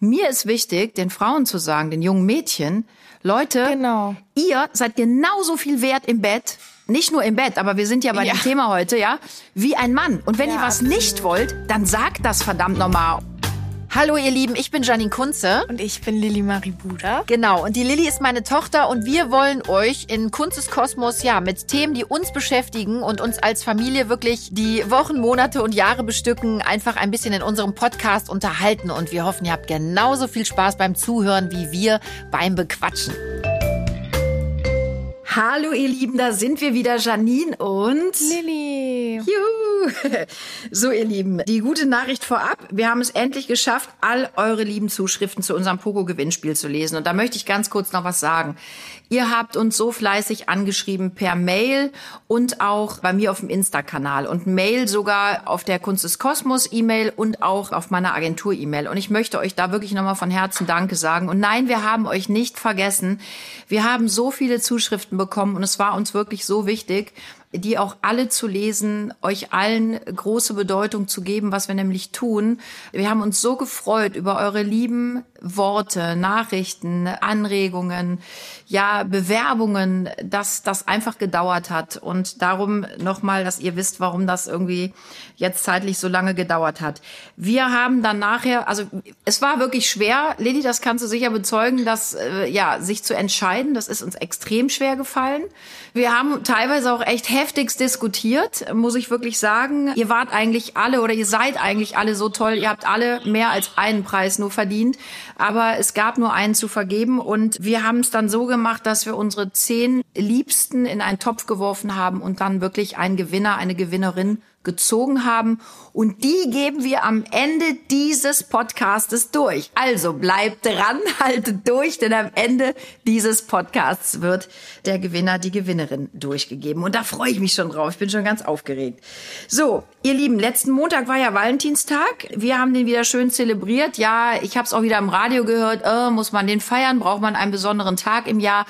Mir ist wichtig, den Frauen zu sagen, den jungen Mädchen, Leute, Genau. ihr seid genauso viel wert im Bett, nicht nur im Bett, aber wir sind ja bei Ja. dem Thema heute, ja, wie ein Mann. Und wenn Ja, ihr was absolut. nicht wollt, dann sagt das verdammt nochmal. Hallo ihr Lieben, ich bin Janine Kunze. Und ich bin Lilly Marie Buda. Genau, und die Lilly ist meine Tochter und wir wollen euch in Kunzes Kosmos ja mit Themen, die uns beschäftigen und uns als Familie wirklich die Wochen, Monate und Jahre bestücken, einfach ein bisschen in unserem Podcast unterhalten und wir hoffen, ihr habt genauso viel Spaß beim Zuhören wie wir beim Bequatschen. Hallo ihr Lieben, da sind wir wieder, Janine und... Lilly. Juhu. So, ihr Lieben, die gute Nachricht vorab. Wir haben es endlich geschafft, all eure lieben Zuschriften zu unserem Pogo-Gewinnspiel zu lesen. Und da möchte ich ganz kurz noch was sagen. Ihr habt uns so fleißig angeschrieben per Mail und auch bei mir auf dem Insta-Kanal und Mail sogar auf der Kunst des Kosmos E-Mail und auch auf meiner Agentur-E-Mail. Und ich möchte euch da wirklich nochmal von Herzen Danke sagen. Und nein, wir haben euch nicht vergessen. Wir haben so viele Zuschriften bekommen und es war uns wirklich so wichtig, die auch alle zu lesen, euch allen große Bedeutung zu geben, was wir nämlich tun. Wir haben uns so gefreut über eure lieben Worte, Nachrichten, Anregungen, ja, Bewerbungen, dass das einfach gedauert hat. Und darum nochmal, dass ihr wisst, warum das irgendwie jetzt zeitlich so lange gedauert hat. Wir haben dann nachher, also es war wirklich schwer, Lilly, das kannst du sicher bezeugen, dass, äh, ja, sich zu entscheiden, das ist uns extrem schwer gefallen. Wir haben teilweise auch echt heftigst diskutiert, muss ich wirklich sagen. Ihr wart eigentlich alle oder ihr seid eigentlich alle so toll. Ihr habt alle mehr als einen Preis nur verdient. Aber es gab nur einen zu vergeben. Und wir haben es dann so gemacht, dass wir unsere zehn Liebsten in einen Topf geworfen haben und dann wirklich einen Gewinner, eine Gewinnerin gezogen haben. Und die geben wir am Ende dieses Podcastes durch. Also bleibt dran, haltet durch, denn am Ende dieses Podcasts wird der Gewinner, die Gewinnerin durchgegeben. Und da freue ich mich schon drauf. Ich bin schon ganz aufgeregt. So, ihr Lieben, letzten Montag war ja Valentinstag. Wir haben den wieder schön zelebriert. Ja, ich habe es auch wieder im Radio gehört. Äh, muss man den feiern? Braucht man einen besonderen Tag im Jahr?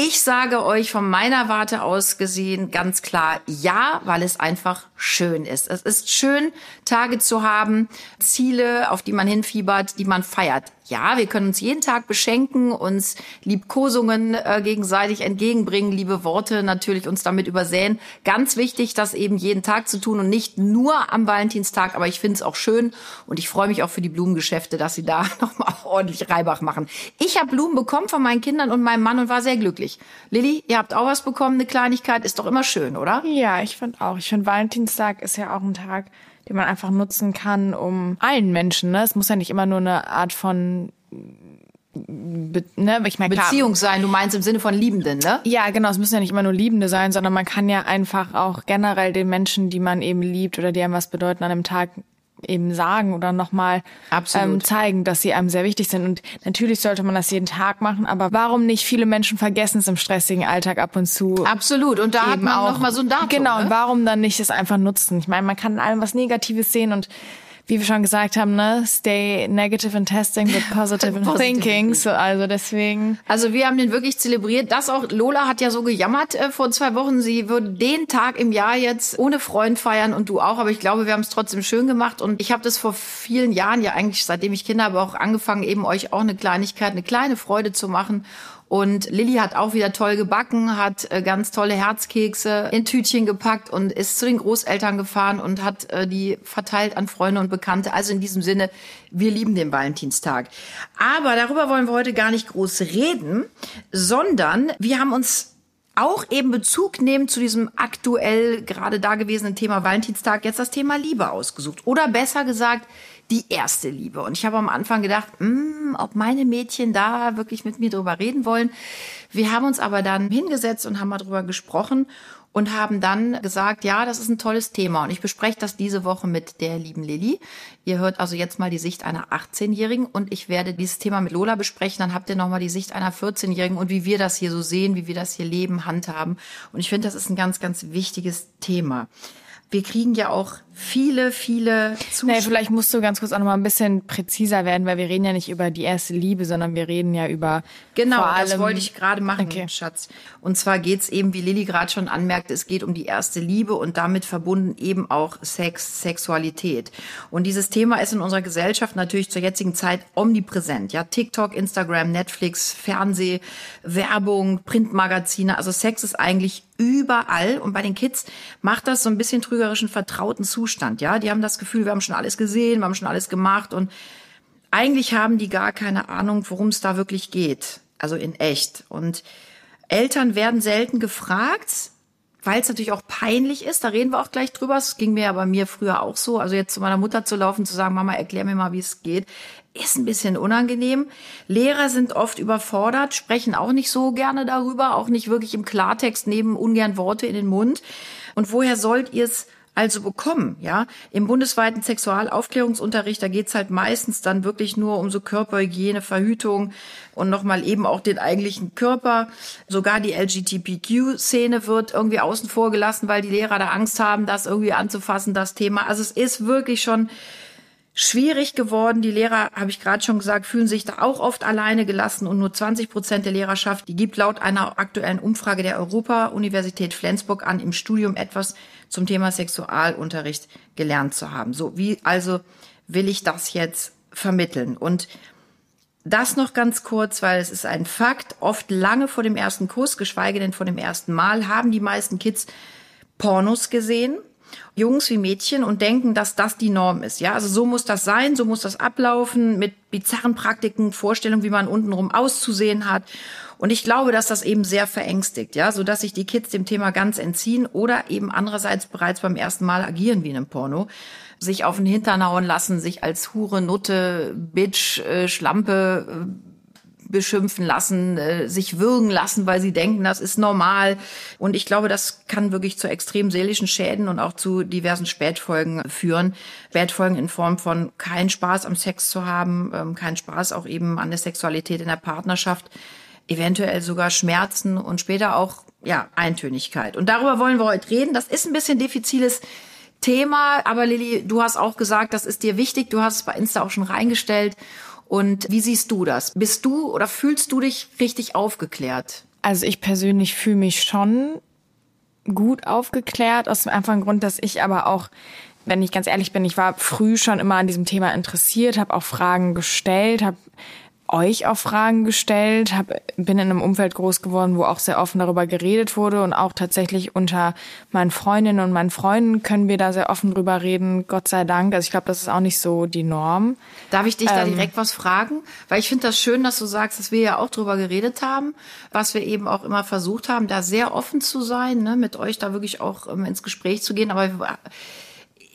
Ich sage euch von meiner Warte aus gesehen ganz klar ja, weil es einfach schön ist. Es ist schön, Tage zu haben, Ziele, auf die man hinfiebert, die man feiert. Ja, wir können uns jeden Tag beschenken, uns Liebkosungen äh, gegenseitig entgegenbringen, liebe Worte natürlich uns damit übersäen. Ganz wichtig, das eben jeden Tag zu tun und nicht nur am Valentinstag, aber ich finde es auch schön und ich freue mich auch für die Blumengeschäfte, dass sie da nochmal ordentlich Reibach machen. Ich habe Blumen bekommen von meinen Kindern und meinem Mann und war sehr glücklich. Lilly, ihr habt auch was bekommen, eine Kleinigkeit, ist doch immer schön, oder? Ja, ich finde auch. Ich finde, Valentinstag ist ja auch ein Tag, den man einfach nutzen kann, um allen Menschen, ne? Es muss ja nicht immer nur eine Art von, Be ne? Ich klar, Beziehung sein, du meinst im Sinne von Liebenden, ne? Ja, genau. Es müssen ja nicht immer nur Liebende sein, sondern man kann ja einfach auch generell den Menschen, die man eben liebt oder die einem was bedeuten, an einem Tag eben sagen oder nochmal ähm, zeigen, dass sie einem sehr wichtig sind. Und natürlich sollte man das jeden Tag machen, aber warum nicht? Viele Menschen vergessen es im stressigen Alltag ab und zu. Absolut. Und da hat man auch noch mal so ein Datum. Genau, und ne? warum dann nicht es einfach nutzen? Ich meine, man kann in allem was Negatives sehen und wie wir schon gesagt haben, ne, stay negative in testing, but positive in thinking. So, also deswegen. Also wir haben den wirklich zelebriert. Das auch, Lola hat ja so gejammert äh, vor zwei Wochen, sie würde den Tag im Jahr jetzt ohne Freund feiern und du auch. Aber ich glaube, wir haben es trotzdem schön gemacht. Und ich habe das vor vielen Jahren, ja eigentlich seitdem ich Kinder habe, auch angefangen, eben euch auch eine Kleinigkeit, eine kleine Freude zu machen. Und Lilly hat auch wieder toll gebacken, hat äh, ganz tolle Herzkekse in Tütchen gepackt und ist zu den Großeltern gefahren und hat äh, die verteilt an Freunde und Bekannte. Also in diesem Sinne, wir lieben den Valentinstag. Aber darüber wollen wir heute gar nicht groß reden, sondern wir haben uns auch eben Bezug nehmen zu diesem aktuell gerade dagewesenen Thema Valentinstag jetzt das Thema Liebe ausgesucht. Oder besser gesagt, die erste Liebe. Und ich habe am Anfang gedacht, hm, ob meine Mädchen da wirklich mit mir drüber reden wollen. Wir haben uns aber dann hingesetzt und haben mal drüber gesprochen und haben dann gesagt, ja, das ist ein tolles Thema. Und ich bespreche das diese Woche mit der lieben Lilly. Ihr hört also jetzt mal die Sicht einer 18-Jährigen und ich werde dieses Thema mit Lola besprechen. Dann habt ihr nochmal die Sicht einer 14-Jährigen und wie wir das hier so sehen, wie wir das hier leben, handhaben. Und ich finde, das ist ein ganz, ganz wichtiges Thema. Wir kriegen ja auch viele, viele Zuschauer. Nee, vielleicht musst du ganz kurz auch noch mal ein bisschen präziser werden, weil wir reden ja nicht über die erste Liebe, sondern wir reden ja über Genau, das wollte ich gerade machen, Okay. Schatz. Und zwar geht's eben, wie Lilly gerade schon anmerkte, es geht um die erste Liebe und damit verbunden eben auch Sex, Sexualität. Und dieses Thema ist in unserer Gesellschaft natürlich zur jetzigen Zeit omnipräsent. Ja, TikTok, Instagram, Netflix, Fernseh, Werbung, Printmagazine. Also Sex ist eigentlich überall. Und bei den Kids macht das so ein bisschen trügerischen, vertrauten Zustand. Ja, die haben das Gefühl, wir haben schon alles gesehen, wir haben schon alles gemacht und eigentlich haben die gar keine Ahnung, worum es da wirklich geht. Also in echt. Und Eltern werden selten gefragt, weil es natürlich auch peinlich ist. Da reden wir auch gleich drüber. Es ging mir ja bei mir früher auch so. Also jetzt zu meiner Mutter zu laufen, zu sagen, Mama, erklär mir mal, wie es geht, ist ein bisschen unangenehm. Lehrer sind oft überfordert, sprechen auch nicht so gerne darüber, auch nicht wirklich im Klartext, nehmen ungern Worte in den Mund. Und woher sollt ihr es also bekommen, ja. Im bundesweiten Sexualaufklärungsunterricht, da geht's halt meistens dann wirklich nur um so Körperhygiene, Verhütung und nochmal eben auch den eigentlichen Körper. Sogar die LGBTQ-Szene wird irgendwie außen vor gelassen, weil die Lehrer da Angst haben, das irgendwie anzufassen, das Thema. Also es ist wirklich schon schwierig geworden. Die Lehrer, habe ich gerade schon gesagt, fühlen sich da auch oft alleine gelassen und nur 20 Prozent der Lehrerschaft, die gibt laut einer aktuellen Umfrage der Europa-Universität Flensburg an, im Studium etwas zum Thema Sexualunterricht gelernt zu haben. So, wie also will ich das jetzt vermitteln? Und das noch ganz kurz, weil es ist ein Fakt. Oft lange vor dem ersten Kuss, geschweige denn vor dem ersten Mal, haben die meisten Kids Pornos gesehen. Jungs wie Mädchen und denken, dass das die Norm ist. Ja, also so muss das sein, so muss das ablaufen mit bizarren Praktiken, Vorstellungen, wie man untenrum auszusehen hat. Und ich glaube, dass das eben sehr verängstigt, ja, so dass sich die Kids dem Thema ganz entziehen oder eben andererseits bereits beim ersten Mal agieren wie in einem Porno, sich auf den Hintern hauen lassen, sich als Hure, Nutte, Bitch, äh, Schlampe äh, beschimpfen lassen, äh, sich würgen lassen, weil sie denken, das ist normal. Und ich glaube, das kann wirklich zu extrem seelischen Schäden und auch zu diversen Spätfolgen führen. Spätfolgen in Form von keinen Spaß am Sex zu haben, ähm, keinen Spaß auch eben an der Sexualität in der Partnerschaft, eventuell sogar Schmerzen und später auch ja Eintönigkeit. Und darüber wollen wir heute reden. Das ist ein bisschen diffiziles Thema, aber Lilly, du hast auch gesagt, das ist dir wichtig. Du hast es bei Insta auch schon reingestellt. Und wie siehst du das? Bist du oder fühlst du dich richtig aufgeklärt? Also ich persönlich fühle mich schon gut aufgeklärt, aus dem einfachen Grund, dass ich aber auch, wenn ich ganz ehrlich bin, ich war früh schon immer an diesem Thema interessiert, habe auch Fragen gestellt, habe euch auch Fragen gestellt, hab, bin in einem Umfeld groß geworden, wo auch sehr offen darüber geredet wurde und auch tatsächlich unter meinen Freundinnen und meinen Freunden können wir da sehr offen drüber reden, Gott sei Dank. Also ich glaube, das ist auch nicht so die Norm. Darf ich dich da direkt was fragen? Weil ich finde das schön, dass du sagst, dass wir ja auch drüber geredet haben, was wir eben auch immer versucht haben, da sehr offen zu sein, ne, mit euch da wirklich auch ähm, ins Gespräch zu gehen. Aber wir-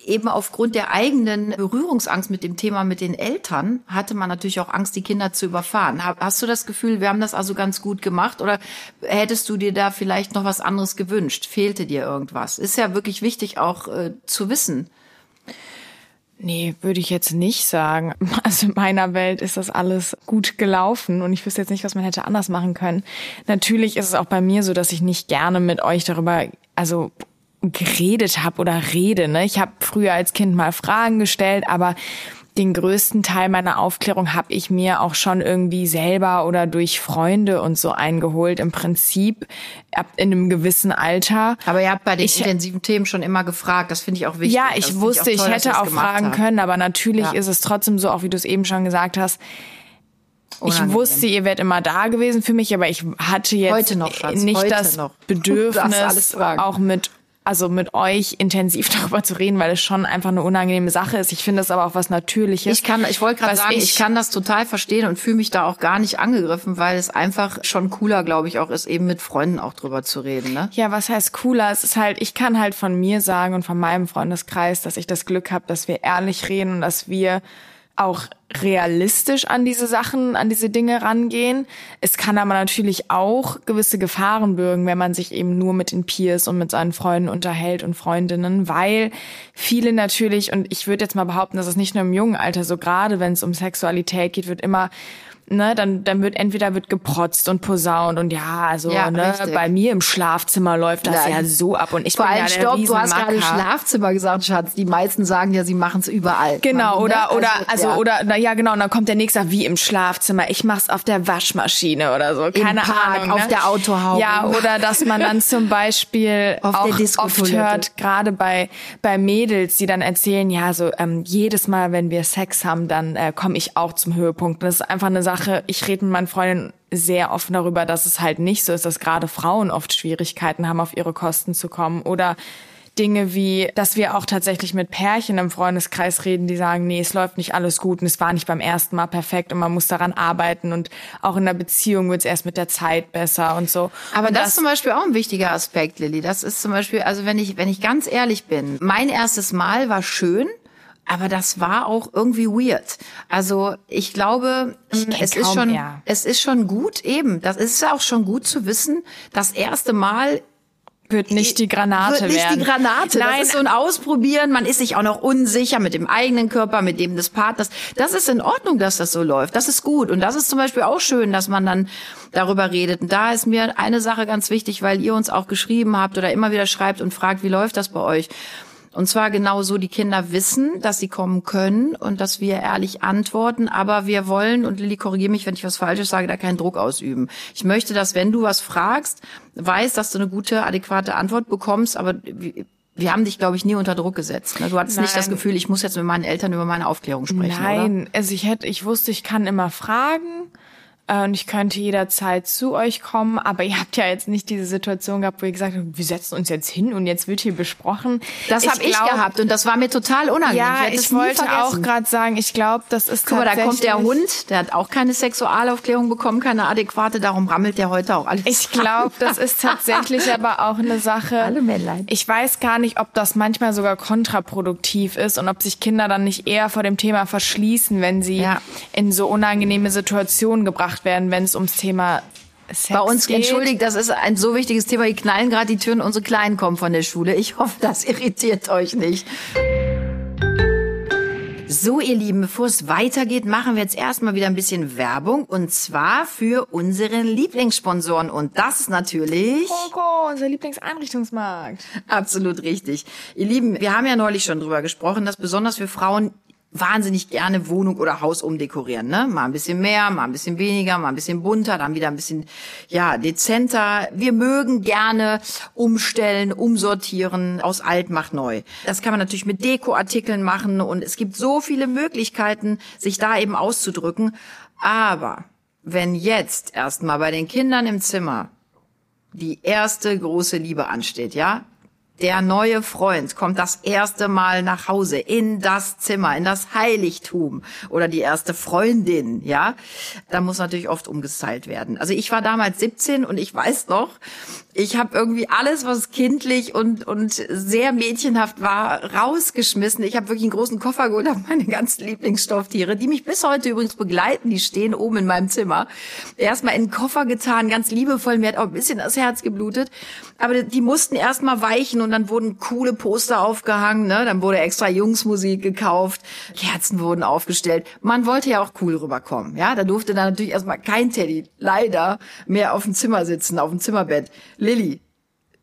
eben aufgrund der eigenen Berührungsangst mit dem Thema mit den Eltern hatte man natürlich auch Angst, die Kinder zu überfahren. Ha- Hast du das Gefühl, wir haben das also ganz gut gemacht oder hättest du dir da vielleicht noch was anderes gewünscht? Fehlte dir irgendwas? Ist ja wirklich wichtig auch äh, zu wissen. Nee, würde ich jetzt nicht sagen. Also in meiner Welt ist das alles gut gelaufen und ich wüsste jetzt nicht, was man hätte anders machen können. Natürlich ist es auch bei mir so, dass ich nicht gerne mit euch darüber, also geredet habe oder rede. Ne? Ich habe früher als Kind mal Fragen gestellt, aber den größten Teil meiner Aufklärung habe ich mir auch schon irgendwie selber oder durch Freunde und so eingeholt. Im Prinzip ab in einem gewissen Alter. Aber ihr habt bei den Ich- intensiven Themen schon immer gefragt. Das finde ich auch wichtig. Ja, Das ich finde wusste, ich, toll, ihr hätte das auch fragen habt. können, aber natürlich Ja. ist es trotzdem so, auch wie du es eben schon gesagt hast. Unangenehm. Ich wusste, ihr wärt immer da gewesen für mich, aber ich hatte jetzt noch, nicht heute das noch. Bedürfnis, auch mit also mit euch intensiv darüber zu reden, weil es schon einfach eine unangenehme Sache ist. Ich finde es aber auch was Natürliches. Ich kann, ich wollte gerade sagen, ich, kann das total verstehen und fühle mich da auch gar nicht angegriffen, weil es einfach schon cooler, glaube ich, auch ist, eben mit Freunden auch drüber zu reden. Ne? Ja, was heißt cooler? Es ist halt, ich kann halt von mir sagen und von meinem Freundeskreis, dass ich das Glück habe, dass wir ehrlich reden und dass wir auch realistisch an diese Sachen, an diese Dinge rangehen. Es kann aber natürlich auch gewisse Gefahren bürgen, wenn man sich eben nur mit den Peers und mit seinen Freunden unterhält und Freundinnen, weil viele natürlich, und ich würde jetzt mal behaupten, dass es nicht nur im jungen Alter so, gerade wenn es um Sexualität geht, wird immer ne, dann, dann wird entweder wird geprotzt und posaunt und ja, also Ja, ne, richtig. bei mir im Schlafzimmer läuft das Nein. ja so ab und ich Vor bin allem, ja der stopp, du hast gerade. Schlafzimmer gesagt, Schatz. Die meisten sagen ja, sie machen es überall. Genau, Man, oder, ne? oder, also, ja. oder, na ja, genau, und dann kommt der nächste, wie im Schlafzimmer, ich mach's auf der Waschmaschine oder so, keine Park, Ahnung. auf ne? der Autohaube. Ja, oder dass man dann zum Beispiel Auf der auch oft hört, gerade bei, bei Mädels, die dann erzählen, ja, so, ähm, jedes Mal, wenn wir Sex haben, dann äh, komme ich auch zum Höhepunkt. Und das ist einfach eine Sache, ich rede mit meinen Freundinnen sehr offen darüber, dass es halt nicht so ist, dass gerade Frauen oft Schwierigkeiten haben, auf ihre Kosten zu kommen oder Dinge wie, dass wir auch tatsächlich mit Pärchen im Freundeskreis reden, die sagen, nee, es läuft nicht alles gut und es war nicht beim ersten Mal perfekt und man muss daran arbeiten und auch in der Beziehung wird es erst mit der Zeit besser und so. Aber und das, ist zum Beispiel auch ein wichtiger Aspekt, Lilly. Das ist zum Beispiel, also wenn ich, wenn ich ganz ehrlich bin, mein erstes Mal war schön. Aber das war auch irgendwie weird. Also ich glaube, Ich kenn es ist schon, es ist schon gut eben. Das ist auch schon gut zu wissen. Das erste Mal wird nicht die Granate wird nicht werden. die Granate. Nein, das ist so ein Ausprobieren. Man ist sich auch noch unsicher mit dem eigenen Körper, mit dem des Partners. Das ist in Ordnung, dass das so läuft. Das ist gut. Und das ist zum Beispiel auch schön, dass man dann darüber redet. Und da ist mir eine Sache ganz wichtig, weil ihr uns auch geschrieben habt oder immer wieder schreibt und fragt, wie läuft das bei euch? Und zwar genau so, die Kinder wissen, dass sie kommen können und dass wir ehrlich antworten, aber wir wollen, und Lilly, korrigiere mich, wenn ich was Falsches sage, da keinen Druck ausüben. Ich möchte, dass wenn du was fragst, weißt, dass du eine gute, adäquate Antwort bekommst, aber wir, haben dich, glaube ich, nie unter Druck gesetzt. ne? Du hattest nicht das Nein. Gefühl, ich muss jetzt mit meinen Eltern über meine Aufklärung sprechen, oder? Nein, also ich hätte, ich wusste, ich kann immer fragen und ich könnte jederzeit zu euch kommen, aber ihr habt ja jetzt nicht diese Situation gehabt, wo ihr gesagt habt, wir setzen uns jetzt hin und jetzt wird hier besprochen. Das habe ich glaub- gehabt und das war mir total unangenehm. Ja, ich nie wollte auch gerade sagen, ich glaube, das ist Guck mal, da kommt der Hund, der hat auch keine Sexualaufklärung bekommen, keine adäquate, darum rammelt der heute auch alles. Ich glaube, das ist tatsächlich aber auch eine Sache. Alle Männlein. Ich weiß gar nicht, ob das manchmal sogar kontraproduktiv ist und ob sich Kinder dann nicht eher vor dem Thema verschließen, wenn sie Ja. in so unangenehme Situationen gebracht werden, wenn es ums Thema Sex Bei uns, geht. entschuldigt, das ist ein so wichtiges Thema. Die knallen gerade die Türen, unsere Kleinen kommen von der Schule. Ich hoffe, das irritiert euch nicht. So, ihr Lieben, bevor es weitergeht, machen wir jetzt erstmal wieder ein bisschen Werbung und zwar für unseren Lieblingssponsoren und das ist natürlich Coco, unser Lieblingseinrichtungsmarkt. Absolut richtig. Ihr Lieben, wir haben ja neulich schon drüber gesprochen, dass besonders für Frauen wahnsinnig gerne Wohnung oder Haus umdekorieren, ne? Mal ein bisschen mehr, mal ein bisschen weniger, mal ein bisschen bunter, dann wieder ein bisschen, ja, dezenter. Wir mögen gerne umstellen, umsortieren, aus alt macht neu. Das kann man natürlich mit Dekoartikeln machen und es gibt so viele Möglichkeiten, sich da eben auszudrücken. Aber wenn jetzt erstmal bei den Kindern im Zimmer die erste große Liebe ansteht, ja? Der neue Freund kommt das erste Mal nach Hause in das Zimmer, in das Heiligtum oder die erste Freundin, ja? Da muss natürlich oft umgestylt werden. Also ich war damals 17 und ich weiß noch, ich habe irgendwie alles, was kindlich und und sehr mädchenhaft war, rausgeschmissen. Ich habe wirklich einen großen Koffer geholt, habe meine ganzen Lieblingsstofftiere, die mich bis heute übrigens begleiten, die stehen oben in meinem Zimmer. Erstmal in den Koffer getan, ganz liebevoll, mir hat auch ein bisschen das Herz geblutet, aber die mussten erstmal weichen und dann wurden coole Poster aufgehangen, ne? Dann wurde extra Jungsmusik gekauft, Kerzen wurden aufgestellt. Man wollte ja auch cool rüberkommen, ja? Da durfte dann natürlich erstmal kein Teddy leider mehr auf dem Zimmer sitzen, auf dem Zimmerbett. Lilly,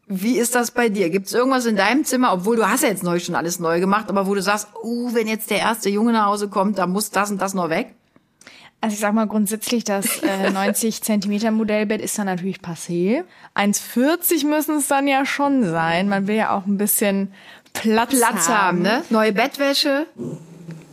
wie ist das bei dir? Gibt es irgendwas in deinem Zimmer, obwohl du hast ja jetzt neu schon alles neu gemacht, aber wo du sagst, uh, wenn jetzt der erste Junge nach Hause kommt, da muss das und das noch weg? Also ich sag mal grundsätzlich, das äh, 90 Zentimeter Modellbett ist dann natürlich passé. 1,40 müssen es dann ja schon sein. Man will ja auch ein bisschen Platz, Platz haben, ne? Neue Bettwäsche.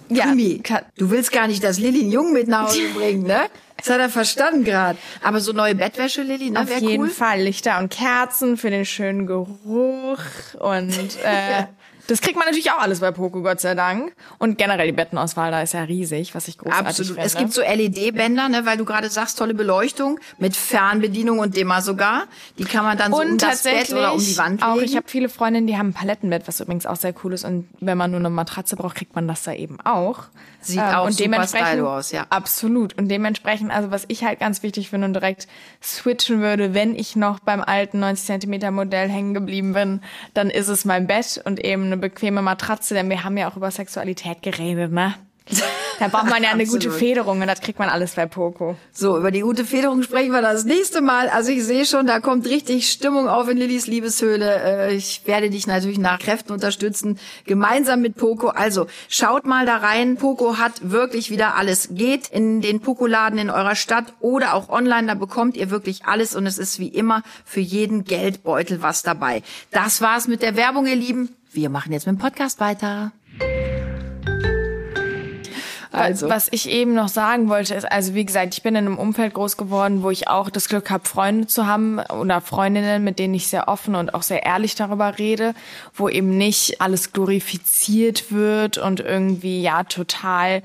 Ja, Krimi, du willst gar nicht, dass Lilly einen Jungen mit nach Hause bringt, ne? Das hat er verstanden gerade. Aber so neue Bettwäsche, Lilly, ne, Auf jeden cool. Fall Lichter und Kerzen für den schönen Geruch und äh, das kriegt man natürlich auch alles bei Poco, Gott sei Dank. Und generell die Bettenauswahl da ist ja riesig, was ich großartig Absolut. finde. Es gibt so LED-Bänder, ne, weil du gerade sagst, tolle Beleuchtung mit Fernbedienung und Dimmer sogar. Die kann man dann so um und das Bett oder um die Wand legen. auch, ich habe viele Freundinnen, die haben ein Palettenbett, was übrigens auch sehr cool ist. Und wenn man nur eine Matratze braucht, kriegt man das da eben auch. Ähm, Sieht auch und super dementsprechend, aus, ja. Absolut. Und dementsprechend, also was ich halt ganz wichtig finde und direkt switchen würde, wenn ich noch beim alten 90 Zentimeter Modell hängen geblieben bin, dann ist es mein Bett und eben eine bequeme Matratze, denn wir haben ja auch über Sexualität geredet, ne? Da braucht man ja eine gute Federung und das kriegt man alles bei Poco. So, über die gute Federung sprechen wir das nächste Mal. Also ich sehe schon, da kommt richtig Stimmung auf in Lillys Liebeshöhle. Äh, ich werde dich natürlich nach Kräften unterstützen, gemeinsam mit Poco. Also schaut mal da rein. Poco hat wirklich wieder alles. Geht in den Poco-Laden in eurer Stadt oder auch online, da bekommt ihr wirklich alles und es ist wie immer für jeden Geldbeutel was dabei. Das war's mit der Werbung, ihr Lieben. Wir machen jetzt mit dem Podcast weiter. Also. Was ich eben noch sagen wollte, ist, also wie gesagt, ich bin in einem Umfeld groß geworden, wo ich auch das Glück habe, Freunde zu haben oder Freundinnen, mit denen ich sehr offen und auch sehr ehrlich darüber rede, wo eben nicht alles glorifiziert wird und irgendwie ja total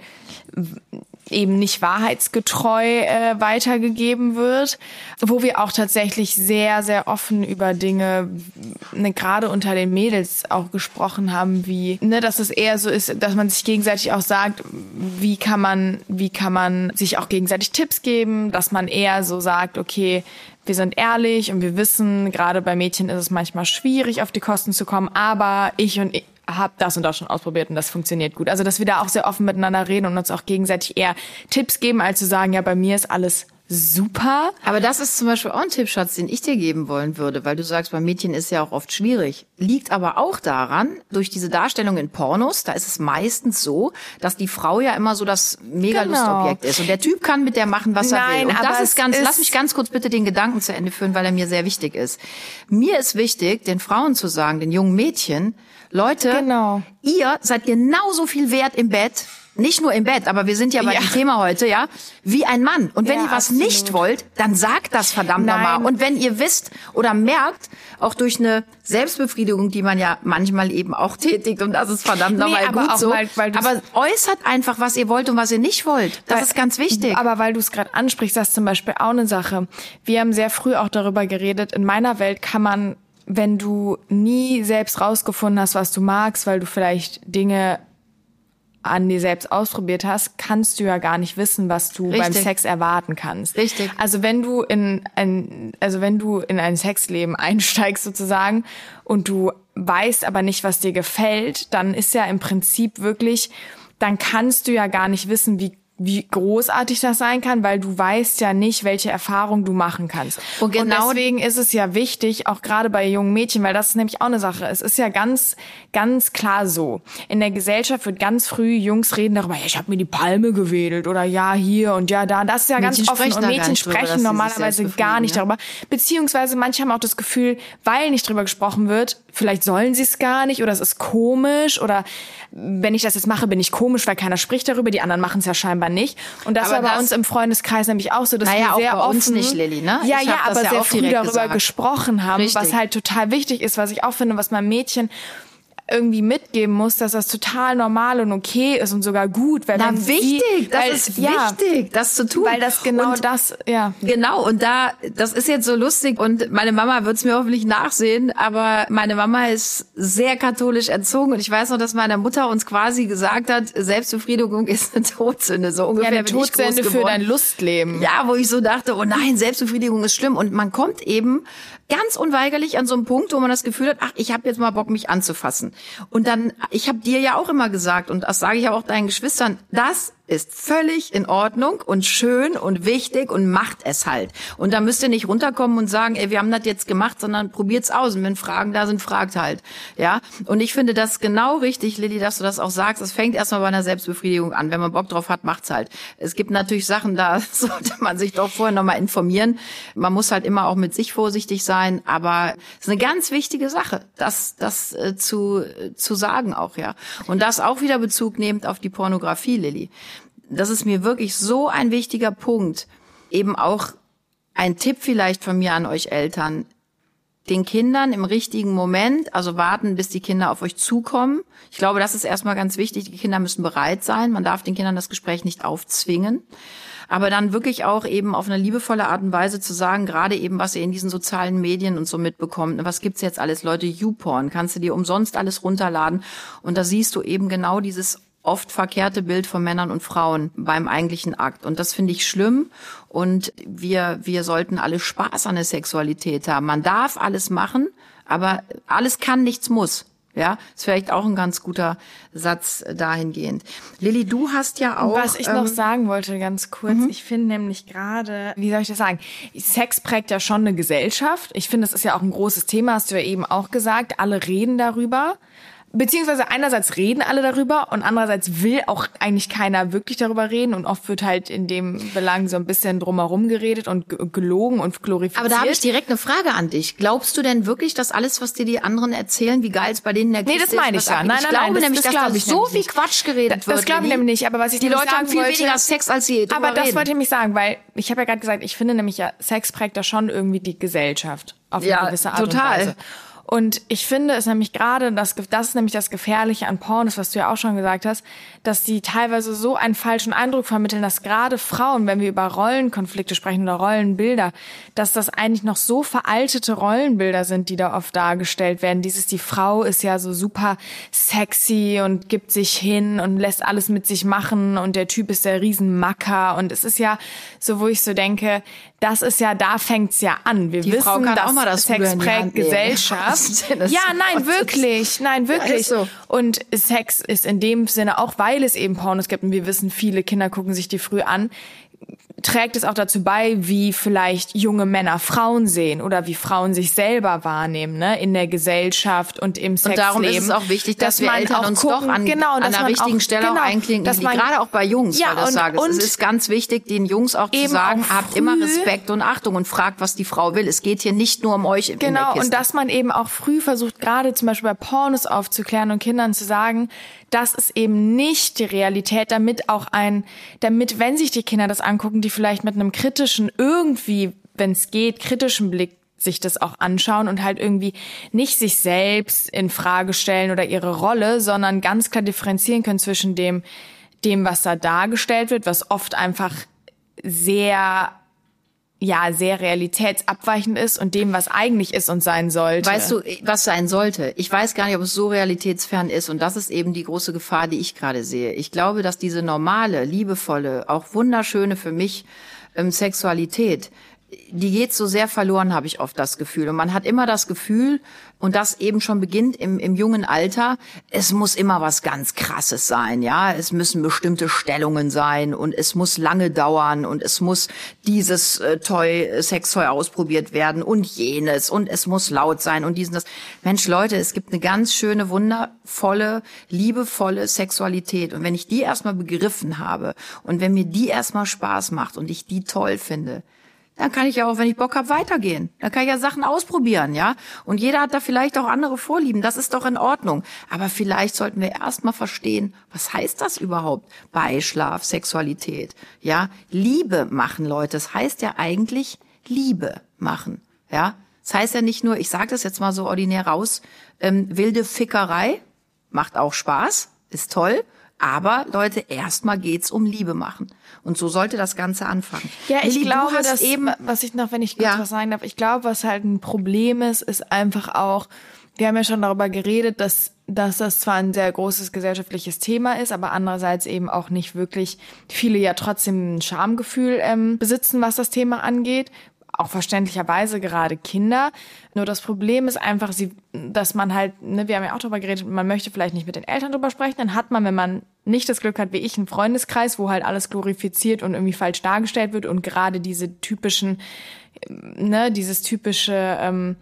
eben nicht wahrheitsgetreu äh, weitergegeben wird, wo wir auch tatsächlich sehr, sehr offen über Dinge, ne, gerade unter den Mädels auch gesprochen haben, wie, ne, dass es eher so ist, dass man sich gegenseitig auch sagt, wie kann man, wie kann man sich auch gegenseitig Tipps geben, dass man eher so sagt, okay, wir sind ehrlich und wir wissen, gerade bei Mädchen ist es manchmal schwierig, auf die Kosten zu kommen, aber ich und ich, habe das und das schon ausprobiert und das funktioniert gut. Also dass wir da auch sehr offen miteinander reden und uns auch gegenseitig eher Tipps geben, als zu sagen, ja, bei mir ist alles super. Aber das ist zum Beispiel auch ein Tippschatz, den ich dir geben wollen würde, weil du sagst, bei Mädchen ist ja auch oft schwierig. Liegt aber auch daran, durch diese Darstellung in Pornos, da ist es meistens so, dass die Frau ja immer so das Mega-Lustobjekt genau. ist. Und der Typ kann mit der machen, was Nein, er will. Und das ist ganz, ist lass mich ganz kurz bitte den Gedanken zu Ende führen, weil er mir sehr wichtig ist. Mir ist wichtig, den Frauen zu sagen, den jungen Mädchen, Leute, genau. ihr seid genauso viel wert im Bett, nicht nur im Bett, aber wir sind ja bei ja. dem Thema heute, ja, wie ein Mann. Und wenn ja, ihr was absolut. nicht wollt, dann sagt das verdammt nochmal. Und wenn ihr wisst oder merkt, auch durch eine Selbstbefriedigung, die man ja manchmal eben auch tätigt, und das ist verdammt nee, nochmal gut so. Weil aber äußert einfach, was ihr wollt und was ihr nicht wollt. Das weil, ist ganz wichtig. Aber weil du es gerade ansprichst, das ist zum Beispiel auch eine Sache. Wir haben sehr früh auch darüber geredet, in meiner Welt kann man wenn du nie selbst rausgefunden hast, was du magst, weil du vielleicht Dinge an dir selbst ausprobiert hast, kannst du ja gar nicht wissen, was du Richtig. beim Sex erwarten kannst. Richtig. Also wenn du in ein, also wenn du in ein Sexleben einsteigst sozusagen und du weißt aber nicht, was dir gefällt, dann ist ja im Prinzip wirklich, dann kannst du ja gar nicht wissen, wie wie großartig das sein kann, weil du weißt ja nicht, welche Erfahrung du machen kannst. Und, genau und deswegen ist es ja wichtig, auch gerade bei jungen Mädchen, weil das ist nämlich auch eine Sache. Es ist ja ganz, ganz klar so. In der Gesellschaft wird ganz früh Jungs reden darüber, ja, ich habe mir die Palme gewedelt oder ja, hier und ja, da. Das ist ja Mädchen ganz offen. Und Mädchen sprechen drüber, normalerweise gar nicht ja? darüber. Beziehungsweise manche haben auch das Gefühl, weil nicht drüber gesprochen wird, vielleicht sollen sie es gar nicht oder es ist komisch oder wenn ich das jetzt mache, bin ich komisch, weil keiner spricht darüber, die anderen machen es ja scheinbar nicht. Und das aber war bei uns im Freundeskreis nämlich auch so, dass naja, wir sehr auch bei offen, uns nicht, Lilly, ne? Ja, ja, aber ja sehr früh darüber gesagt. gesprochen haben, Richtig. was halt total wichtig ist, was ich auch finde, was mein Mädchen irgendwie mitgeben muss, dass das total normal und okay ist und sogar gut. Weil Na, wichtig, sie, das weil, ist ja, wichtig, das zu tun. Weil das genau und, das, ja. Genau, und da, das ist jetzt so lustig und meine Mama wird es mir hoffentlich nachsehen, aber meine Mama ist sehr katholisch erzogen und ich weiß noch, dass meine Mutter uns quasi gesagt hat, Selbstbefriedigung ist eine Todsünde, so ungefähr. Ja, eine Todsünde für dein Lustleben. Ja, wo ich so dachte, oh nein, Selbstbefriedigung ist schlimm und man kommt eben ganz unweigerlich an so einem Punkt, wo man das Gefühl hat, ach, ich habe jetzt mal Bock, mich anzufassen. Und dann, ich habe dir ja auch immer gesagt, und das sage ich auch deinen Geschwistern, das ist völlig in Ordnung und schön und wichtig und macht es halt. Und da müsst ihr nicht runterkommen und sagen, ey, wir haben das jetzt gemacht, sondern probiert's aus. Und wenn Fragen da sind, fragt halt. Ja. Und ich finde das genau richtig, Lilly, dass du das auch sagst. Es fängt erstmal bei einer Selbstbefriedigung an. Wenn man Bock drauf hat, macht's halt. Es gibt natürlich Sachen, da sollte man sich doch vorher nochmal informieren. Man muss halt immer auch mit sich vorsichtig sein. Aber es ist eine ganz wichtige Sache, das, das äh, zu, äh, zu sagen auch, ja. Und das auch wieder Bezug nehmend auf die Pornografie, Lilly das ist mir wirklich so ein wichtiger Punkt. Eben auch ein Tipp vielleicht von mir an euch Eltern. Den Kindern im richtigen Moment, also warten, bis die Kinder auf euch zukommen. Ich glaube, das ist erstmal ganz wichtig. Die Kinder müssen bereit sein. Man darf den Kindern das Gespräch nicht aufzwingen. Aber dann wirklich auch eben auf eine liebevolle Art und Weise zu sagen, gerade eben, was ihr in diesen sozialen Medien und so mitbekommt. Was gibt's jetzt alles? Leute, YouPorn, kannst du dir umsonst alles runterladen. Und da siehst du eben genau dieses oft verkehrte Bild von Männern und Frauen beim eigentlichen Akt. Und das finde ich schlimm. Und wir, wir sollten alle Spaß an der Sexualität haben. Man darf alles machen, aber alles kann, nichts muss. Ja, ist vielleicht auch ein ganz guter Satz dahingehend. Lilly, du hast ja auch. Was ich ähm, noch sagen wollte, ganz kurz. Mhm. Ich finde nämlich gerade, wie soll ich das sagen? Sex prägt ja schon eine Gesellschaft. Ich finde, das ist ja auch ein großes Thema, hast du ja eben auch gesagt. Alle reden darüber beziehungsweise einerseits reden alle darüber und andererseits will auch eigentlich keiner wirklich darüber reden und oft wird halt in dem Belang so ein bisschen drumherum geredet und gelogen und glorifiziert. Aber da habe ich direkt eine Frage an dich. Glaubst du denn wirklich, dass alles, was dir die anderen erzählen, wie geil es bei denen der Nee, das meine ich ja. Nein, nein, ich glaube nein, nämlich, das, das dass da so viel Quatsch geredet das, wird. Das glaube ich nämlich nicht, aber was ich Die Leute haben viel wollte, weniger Sex als sie Aber das reden. wollte ich mich sagen, weil ich habe ja gerade gesagt, ich finde nämlich ja, Sex prägt da schon irgendwie die Gesellschaft auf eine ja, gewisse Art total. und Weise. Und ich finde es nämlich gerade, das, das ist nämlich das Gefährliche an Pornos, was du ja auch schon gesagt hast, dass die teilweise so einen falschen Eindruck vermitteln, dass gerade Frauen, wenn wir über Rollenkonflikte sprechen oder Rollenbilder, dass das eigentlich noch so veraltete Rollenbilder sind, die da oft dargestellt werden. Dieses, die Frau ist ja so super sexy und gibt sich hin und lässt alles mit sich machen und der Typ ist der Riesenmacker und es ist ja so, wo ich so denke, das ist ja, da fängt's ja an. Wir Die wissen, Frau kann dass auch mal das Sex Ruder in die prägt Hand nehmen. Gesellschaft. Denn das Ja, nein, wirklich, nein, wirklich. ist so. Und Sex ist in dem Sinne, auch weil es eben Pornos gibt und wir wissen, viele Kinder gucken sich die früh an, trägt es auch dazu bei, wie vielleicht junge Männer Frauen sehen oder wie Frauen sich selber wahrnehmen, ne, in der Gesellschaft und im Sexleben. Und darum ist es auch wichtig, dass, wir man Eltern auch uns gucken, doch an, genau, an dass der man richtigen auch, Stelle genau, auch einklinken, dass man, gerade auch bei Jungs, Ja, weil das und- sage. und es ist ganz wichtig, den Jungs auch zu sagen, auch habt immer Respekt und Achtung und fragt, was die Frau will. Es geht hier nicht nur um euch in Genau, und dass man eben auch früh versucht, gerade zum Beispiel bei Pornos aufzuklären und Kindern zu sagen, das ist eben nicht die Realität, damit auch ein, damit, wenn sich die Kinder das angucken, die vielleicht mit einem kritischen, irgendwie, wenn es geht, kritischen Blick sich das auch anschauen und halt irgendwie nicht sich selbst in Frage stellen oder ihre Rolle, sondern ganz klar differenzieren können zwischen dem, dem, was da dargestellt wird, was oft einfach sehr ja, sehr realitätsabweichend ist und dem, was eigentlich ist und sein sollte. Weißt du, was sein sollte? Ich weiß gar nicht, ob es so realitätsfern ist. Und das ist eben die große Gefahr, die ich gerade sehe. Ich glaube, dass diese normale, liebevolle, auch wunderschöne für mich ähm, Sexualität, die geht so sehr verloren, habe ich oft das Gefühl. Und man hat immer das Gefühl, und das eben schon beginnt im, im jungen Alter, es muss immer was ganz Krasses sein, ja. Es müssen bestimmte Stellungen sein und es muss lange dauern und es muss dieses äh, Toy, äh, Sextoy ausprobiert werden und jenes und es muss laut sein und diesen das. Mensch, Leute, es gibt eine ganz schöne, wundervolle, liebevolle Sexualität. Und wenn ich die erstmal begriffen habe und wenn mir die erstmal Spaß macht und ich die toll finde, dann kann ich ja auch, wenn ich Bock habe, weitergehen. Dann kann ich ja Sachen ausprobieren, ja. Und jeder hat da vielleicht auch andere Vorlieben. Das ist doch in Ordnung. Aber vielleicht sollten wir erstmal verstehen, was heißt das überhaupt? Beischlaf, Sexualität, ja. Liebe machen, Leute. Das heißt ja eigentlich Liebe machen, ja. Das heißt ja nicht nur, ich sage das jetzt mal so ordinär raus, ähm, wilde Fickerei macht auch Spaß, ist toll. Aber Leute, erstmal geht's um Liebe machen. Und so sollte das Ganze anfangen. Ja, ich du glaube, dass eben was ich noch, wenn ich kurz Ja. was sagen darf, ich glaube, was halt ein Problem ist, ist einfach auch, wir haben ja schon darüber geredet, dass, dass das zwar ein sehr großes gesellschaftliches Thema ist, aber andererseits eben auch nicht wirklich viele ja trotzdem ein Schamgefühl ähm, besitzen, was das Thema angeht. Auch verständlicherweise gerade Kinder. Nur das Problem ist einfach, sie, dass man halt, ne, wir haben ja auch darüber geredet, man möchte vielleicht nicht mit den Eltern drüber sprechen, dann hat man, wenn man nicht das Glück hat, wie ich, einen Freundeskreis, wo halt alles glorifiziert und irgendwie falsch dargestellt wird und gerade diese typischen, ne, dieses typische, ähm,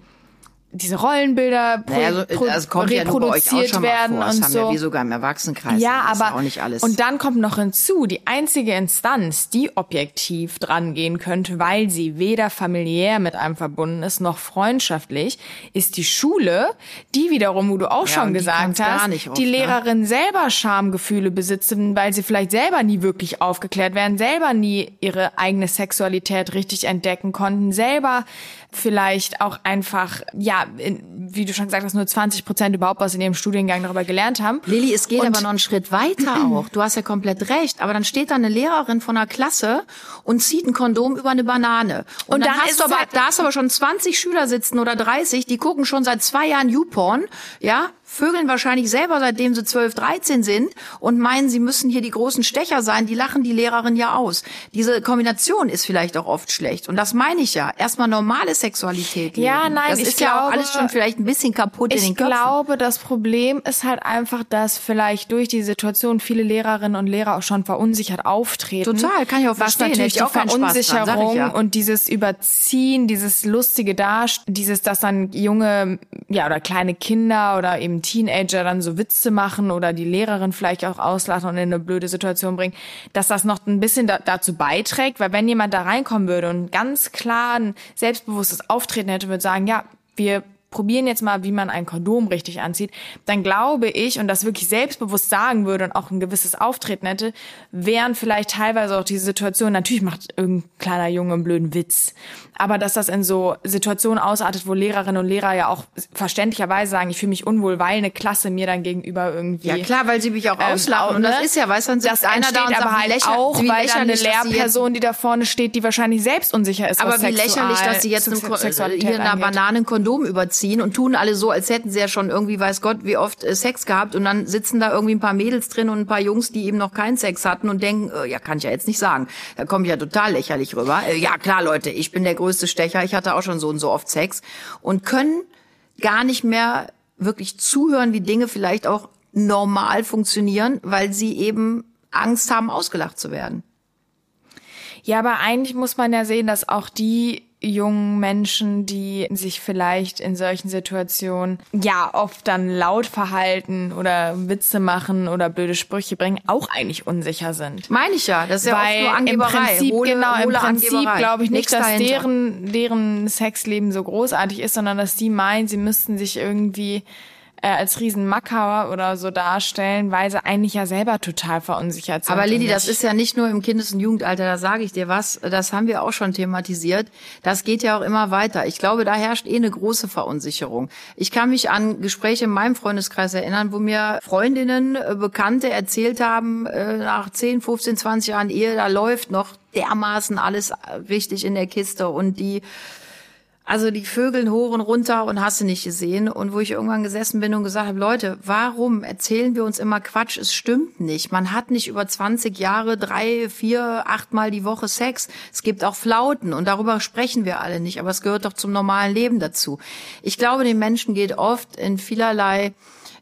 diese Rollenbilder Naja, also, pro, also ja auch reproduziert mal werden vor. Das und haben so. ja wir sogar im Erwachsenenkreis. Ja, das ist aber auch nicht alles. und dann kommt noch hinzu, die einzige Instanz, die objektiv dran gehen könnte, weil sie weder familiär mit einem verbunden ist noch freundschaftlich, ist die Schule, die wiederum, wo du auch Ja, schon die gesagt gar hast, oft, die ne? Lehrerin selber Schamgefühle besitzt, weil sie vielleicht selber nie wirklich aufgeklärt werden, selber nie ihre eigene Sexualität richtig entdecken konnten, selber vielleicht auch einfach, ja, in, wie du schon gesagt hast, nur 20 Prozent überhaupt was in ihrem Studiengang darüber gelernt haben. Lilly, es geht Und- aber noch einen Schritt weiter auch. Du hast ja komplett recht. Aber dann steht da eine Lehrerin von einer Klasse und zieht ein Kondom über eine Banane. Und, Und dann, dann hast ist du aber, halt- da hast du aber schon 20 Schüler sitzen oder 30, die gucken schon seit zwei Jahren YouPorn, ja, vögeln wahrscheinlich selber, seitdem sie 12, 13 sind und meinen, sie müssen hier die großen Stecher sein. Die lachen die Lehrerin ja aus. Diese Kombination ist vielleicht auch oft schlecht. Und das meine ich ja. Erstmal normale Sexualität. Leben. Ja, nein, das ich ist glaube, ja auch alles schon vielleicht ein bisschen kaputt in den Ich Köpfen. glaube, das Problem ist halt einfach, dass vielleicht durch die Situation viele Lehrerinnen und Lehrer auch schon verunsichert auftreten. Total, kann ich auch Was verstehen. natürlich Hätte ich auch die ich Verunsicherung ja. und dieses Überziehen, dieses lustige Darst, dieses, dass dann junge, ja, oder kleine Kinder oder eben Teenager dann so Witze machen oder die Lehrerin vielleicht auch auslachen und in eine blöde Situation bringen, dass das noch ein bisschen da, dazu beiträgt, weil wenn jemand da reinkommen würde und ganz klar ein selbstbewusstes Auftreten hätte, würde sagen, ja, wir probieren jetzt mal, wie man ein Kondom richtig anzieht, dann glaube ich, und das wirklich selbstbewusst sagen würde und auch ein gewisses Auftreten hätte, wären vielleicht teilweise auch diese Situationen, natürlich macht irgendein kleiner Junge einen blöden Witz, aber dass das in so Situationen ausartet, wo Lehrerinnen und Lehrer ja auch verständlicherweise sagen, ich fühle mich unwohl, weil eine Klasse mir dann gegenüber irgendwie... Ja klar, weil sie mich auch ähm, auslachen. und das ne? ist ja, weißt du, dann das sitzt einer da und sagt, aber halt lächer- auch, weil dann eine Lehrperson, die da vorne steht, die wahrscheinlich selbst unsicher ist, Aber wie lächerlich, dass sie jetzt einem, hier einer. Banane ein Kondom überziehen und tun alle so, als hätten sie ja schon irgendwie, weiß Gott, wie oft äh, Sex gehabt und dann sitzen da irgendwie ein paar Mädels drin und ein paar Jungs, die eben noch keinen Sex hatten und denken, äh, ja, kann ich ja jetzt nicht sagen. Da komme ich ja total lächerlich rüber. Äh, ja, klar, Leute, ich bin der größte Stecher, ich hatte auch schon so und so oft Sex und können gar nicht mehr wirklich zuhören, wie Dinge vielleicht auch normal funktionieren, weil sie eben Angst haben, ausgelacht zu werden. Ja, aber eigentlich muss man ja sehen, dass auch die jungen Menschen, die sich vielleicht in solchen Situationen ja oft dann laut verhalten oder Witze machen oder blöde Sprüche bringen, auch eigentlich unsicher sind. Meine ich ja, das ist ja oft Weil nur im Angeberei. Prinzip, hohle, genau, im Prinzip glaube ich nicht, dass dahinter. deren, deren Sexleben so großartig ist, sondern dass die meinen, sie müssten sich irgendwie äh, als Riesenmacker oder so darstellen, weil sie eigentlich ja selber total verunsichert sind. Aber Lili, das ist ja nicht nur im Kindes- und Jugendalter, da sage ich dir was, das haben wir auch schon thematisiert. Das geht ja auch immer weiter. Ich glaube, da herrscht eh eine große Verunsicherung. Ich kann mich an Gespräche in meinem Freundeskreis erinnern, wo mir Freundinnen, äh, Bekannte erzählt haben, äh, nach 10, 15, 20 Jahren Ehe, da läuft noch dermaßen alles richtig in der Kiste und die also die Vögeln hoch und runter und hast du nicht gesehen. Und wo ich irgendwann gesessen bin und gesagt habe, Leute, warum erzählen wir uns immer Quatsch? Es stimmt nicht. Man hat nicht über 20 Jahre drei, vier, achtmal die Woche Sex. Es gibt auch Flauten und darüber sprechen wir alle nicht. Aber es gehört doch zum normalen Leben dazu. Ich glaube, den Menschen geht oft in vielerlei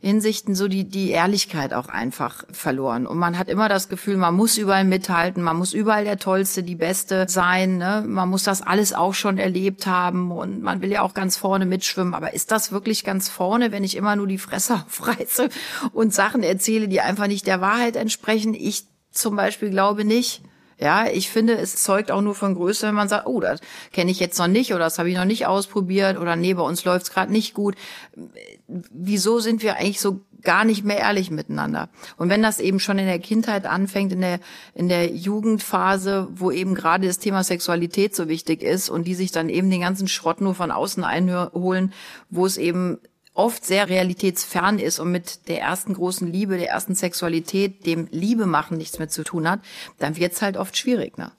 Hinsichten so die, die Ehrlichkeit auch einfach verloren. Und man hat immer das Gefühl, man muss überall mithalten, man muss überall der Tollste, die Beste sein, ne? man muss das alles auch schon erlebt haben und man will ja auch ganz vorne mitschwimmen. Aber ist das wirklich ganz vorne, wenn ich immer nur die Fresse aufreiße und Sachen erzähle, die einfach nicht der Wahrheit entsprechen? Ich zum Beispiel glaube nicht. Ja, ich finde, es zeugt auch nur von Größe, wenn man sagt, oh, das kenne ich jetzt noch nicht oder das habe ich noch nicht ausprobiert oder nee, bei uns läuft's gerade nicht gut. Wieso sind wir eigentlich so gar nicht mehr ehrlich miteinander? Und wenn das eben schon in der Kindheit anfängt, in der, in der Jugendphase, wo eben gerade das Thema Sexualität so wichtig ist und die sich dann eben den ganzen Schrott nur von außen einholen, wo es eben oft sehr realitätsfern ist und mit der ersten großen Liebe, der ersten Sexualität, dem Liebe machen nichts mehr zu tun hat, dann wird's halt oft schwierig, ne?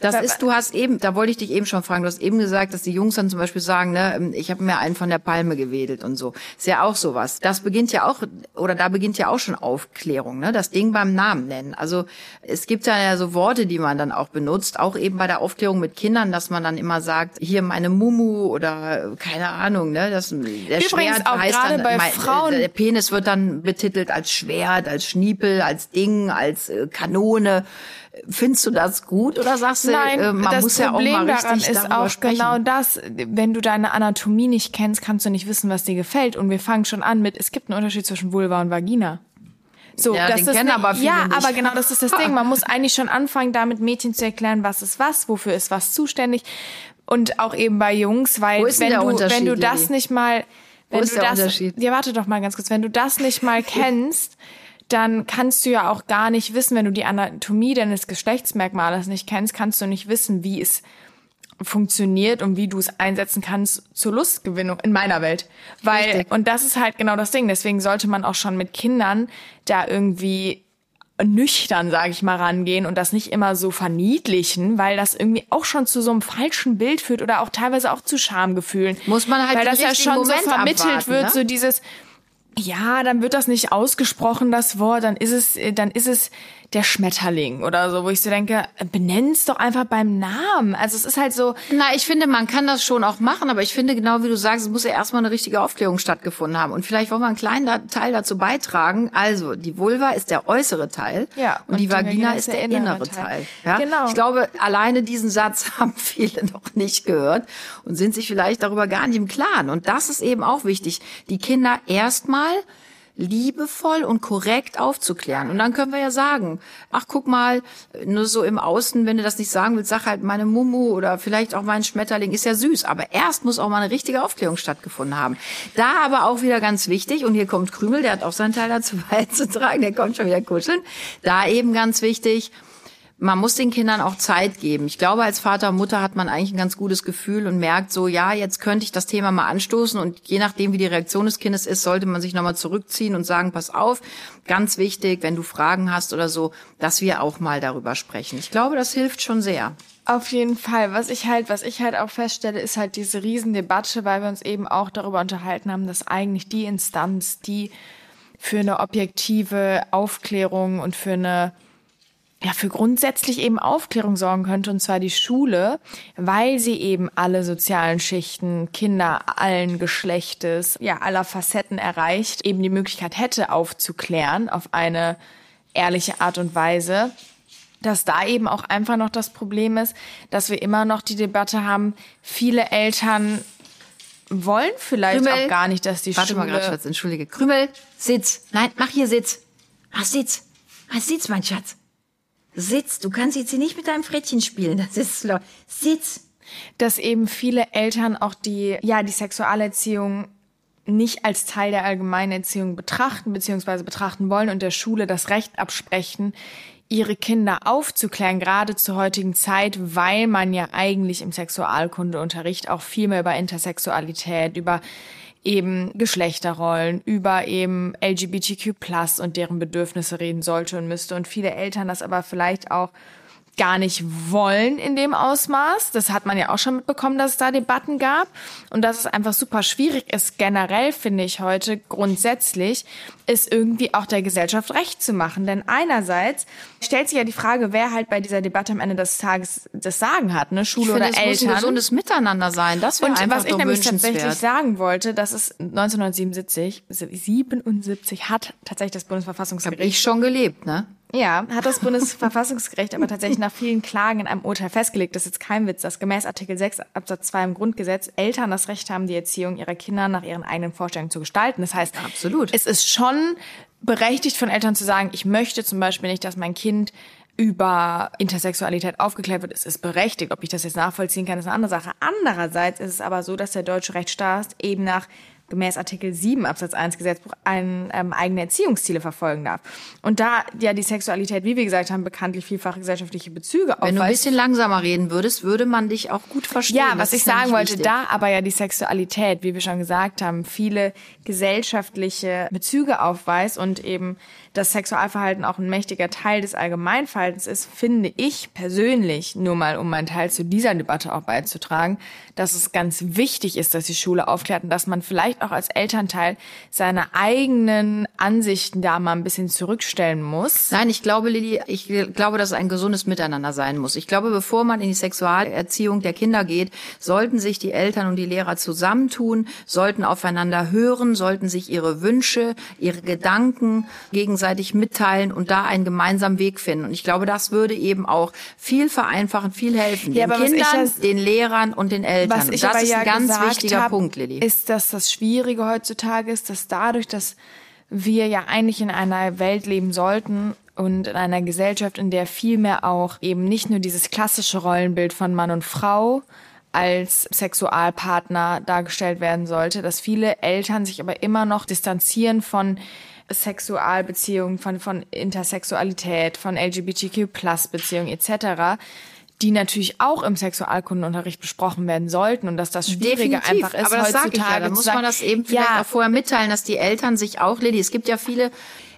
Das ist, du hast eben, da wollte ich dich eben schon fragen, du hast eben gesagt, dass die Jungs dann zum Beispiel sagen, ne, ich habe mir einen von der Palme gewedelt und so. Ist ja auch sowas. Das beginnt ja auch, oder da beginnt ja auch schon Aufklärung, ne? Das Ding beim Namen nennen. Also es gibt ja so Worte, die man dann auch benutzt, auch eben bei der Aufklärung mit Kindern, dass man dann immer sagt, hier meine Mumu oder keine Ahnung, ne? Das, der Übrigens Schwert auch heißt dann, bei mein- Frauen- Der Penis wird dann betitelt als Schwert, als Schniepel, als Ding, als äh, Kanone. Findest du das gut oder sagst du, Nein, äh, man das muss ja auch Problem mal daran richtig ist darüber auch sprechen? genau das. Wenn du deine Anatomie nicht kennst, kannst du nicht wissen, was dir gefällt. Und wir fangen schon an mit, es gibt einen Unterschied zwischen Vulva und Vagina. So, Ja, das ist kennen ne- aber viele ja, nicht. aber genau das ist das Ding. Man muss eigentlich schon anfangen, damit Mädchen zu erklären, was ist was, wofür ist was zuständig. Und auch eben bei Jungs, weil Wo ist wenn du, wenn du das nicht mal, wenn ist du der das, Unterschied? ja, warte doch mal ganz kurz, wenn du das nicht mal kennst, dann kannst du ja auch gar nicht wissen, wenn du die Anatomie deines Geschlechtsmerkmales nicht kennst, kannst du nicht wissen, wie es funktioniert und wie du es einsetzen kannst zur Lustgewinnung in meiner Welt. Weil, Richtig. und das ist halt genau das Ding. Deswegen sollte man auch schon mit Kindern da irgendwie nüchtern, sage ich mal, rangehen und das nicht immer so verniedlichen, weil das irgendwie auch schon zu so einem falschen Bild führt oder auch teilweise auch zu Schamgefühlen. Muss man halt weil das ja schon so vermittelt abwarten, wird, ne? so dieses Ja, dann wird das nicht ausgesprochen, das Wort, dann ist es, dann ist es der Schmetterling oder so, wo ich so denke, benenn's doch einfach beim Namen. Also es ist halt so. Na, ich finde, man kann das schon auch machen, aber ich finde genau wie du sagst, es muss ja erstmal eine richtige Aufklärung stattgefunden haben. Und vielleicht wollen wir einen kleinen Teil dazu beitragen. Also, die Vulva ist der äußere Teil ja, und, und die Vagina ist der innere Teil. Teil. Ja? Genau. Ich glaube, alleine diesen Satz haben viele noch nicht gehört und sind sich vielleicht darüber gar nicht im Klaren. Und das ist eben auch wichtig, die Kinder erstmal liebevoll und korrekt aufzuklären. Und dann können wir ja sagen, ach guck mal, nur so im Außen, wenn du das nicht sagen willst, sag halt meine Mumu oder vielleicht auch mein Schmetterling, ist ja süß. Aber erst muss auch mal eine richtige Aufklärung stattgefunden haben. Da aber auch wieder ganz wichtig, und hier kommt Krümel, der hat auch seinen Teil dazu beizutragen, der kommt schon wieder kuscheln. Da eben ganz wichtig, man muss den Kindern auch Zeit geben. Ich glaube, als Vater und Mutter hat man eigentlich ein ganz gutes Gefühl und merkt so, ja, jetzt könnte ich das Thema mal anstoßen und je nachdem, wie die Reaktion des Kindes ist, sollte man sich nochmal zurückziehen und sagen, pass auf, ganz wichtig, wenn du Fragen hast oder so, dass wir auch mal darüber sprechen. Ich glaube, das hilft schon sehr. Auf jeden Fall. Was ich halt, was ich halt auch feststelle, ist halt diese Riesendebatte, weil wir uns eben auch darüber unterhalten haben, dass eigentlich die Instanz, die für eine objektive Aufklärung und für eine ja, für grundsätzlich eben Aufklärung sorgen könnte, und zwar die Schule, weil sie eben alle sozialen Schichten, Kinder allen Geschlechtes, ja, aller Facetten erreicht, eben die Möglichkeit hätte, aufzuklären auf eine ehrliche Art und Weise, dass da eben auch einfach noch das Problem ist, dass wir immer noch die Debatte haben, viele Eltern wollen vielleicht Krümel, auch gar nicht, dass die warte Schule... Warte mal gerade, Schatz, entschuldige. Krümel, Sitz. Nein, mach hier Sitz. Mach Sitz. Mach Sitz, mein Schatz. Sitz, du kannst jetzt hier nicht mit deinem Frettchen spielen. Das ist slow. Sitz. Dass eben viele Eltern auch die, ja, die Sexualerziehung nicht als Teil der allgemeinen Erziehung betrachten bzw. betrachten wollen und der Schule das Recht absprechen, ihre Kinder aufzuklären, gerade zur heutigen Zeit, weil man ja eigentlich im Sexualkundeunterricht auch viel mehr über Intersexualität, über eben Geschlechterrollen, über eben LGBTQ plus und deren Bedürfnisse reden sollte und müsste. Und viele Eltern das aber vielleicht auch gar nicht wollen in dem Ausmaß. Das hat man ja auch schon mitbekommen, dass es da Debatten gab und dass es einfach super schwierig ist, generell finde ich heute grundsätzlich, ist irgendwie auch der Gesellschaft recht zu machen. Denn einerseits stellt sich ja die Frage, wer halt bei dieser Debatte am Ende des Tages das Sagen hat, ne? Schule ich oder finde, Eltern. Es muss ein gesundes Miteinander sein. Das wäre einfach was ich nämlich tatsächlich sagen wollte, dass es 1977, 77 hat tatsächlich das Bundesverfassungsgericht. Hab ich schon gelebt, ne? Ja, hat das Bundesverfassungsgericht aber tatsächlich nach vielen Klagen in einem Urteil festgelegt, das ist jetzt kein Witz, dass gemäß Artikel 6 Absatz 2 im Grundgesetz Eltern das Recht haben, die Erziehung ihrer Kinder nach ihren eigenen Vorstellungen zu gestalten. Das heißt, Absolut. es ist schon berechtigt von Eltern zu sagen, ich möchte zum Beispiel nicht, dass mein Kind über Intersexualität aufgeklärt wird, es ist berechtigt. Ob ich das jetzt nachvollziehen kann, ist eine andere Sache. Andererseits ist es aber so, dass der deutsche Rechtsstaat eben nach gemäß Artikel 7 Absatz 1 Gesetzbuch ein, ähm, eigene Erziehungsziele verfolgen darf. Und da ja die Sexualität, wie wir gesagt haben, bekanntlich vielfach gesellschaftliche Bezüge aufweist. Wenn du ein bisschen langsamer reden würdest, würde man dich auch gut verstehen. Ja, was ich sagen wollte, wichtig. da aber ja die Sexualität, wie wir schon gesagt haben, viele gesellschaftliche Bezüge aufweist und eben das Sexualverhalten auch ein mächtiger Teil des Allgemeinverhaltens ist, finde ich persönlich, nur mal um meinen Teil zu dieser Debatte auch beizutragen, dass es ganz wichtig ist, dass die Schule aufklärt und dass man vielleicht auch als Elternteil seine eigenen Ansichten da mal ein bisschen zurückstellen muss. Nein, ich glaube, Lili, ich glaube, dass es ein gesundes Miteinander sein muss. Ich glaube, bevor man in die Sexualerziehung der Kinder geht, sollten sich die Eltern und die Lehrer zusammentun, sollten aufeinander hören, sollten sich ihre Wünsche, ihre Gedanken gegenseitig mitteilen und da einen gemeinsamen Weg finden. Und ich glaube, das würde eben auch viel vereinfachen, viel helfen. Ja, den Kindern, den Lehrern und den Eltern. Was ich das aber ist ja ein ganz wichtiger hab, Punkt, Lilly. Ist, dass das Schwierige heutzutage ist, dass dadurch, dass wir ja eigentlich in einer Welt leben sollten und in einer Gesellschaft, in der viel mehr auch eben nicht nur dieses klassische Rollenbild von Mann und Frau als Sexualpartner dargestellt werden sollte, dass viele Eltern sich aber immer noch distanzieren von Sexualbeziehungen, von, von Intersexualität, von LGBTQ-Plus-Beziehungen etc., die natürlich auch im Sexualkundenunterricht besprochen werden sollten und dass das Schwierige Definitiv. einfach ist Aber das heutzutage. Ich ja. Da muss man das eben vielleicht ja. auch vorher mitteilen, dass die Eltern sich auch, Lilly, es gibt ja viele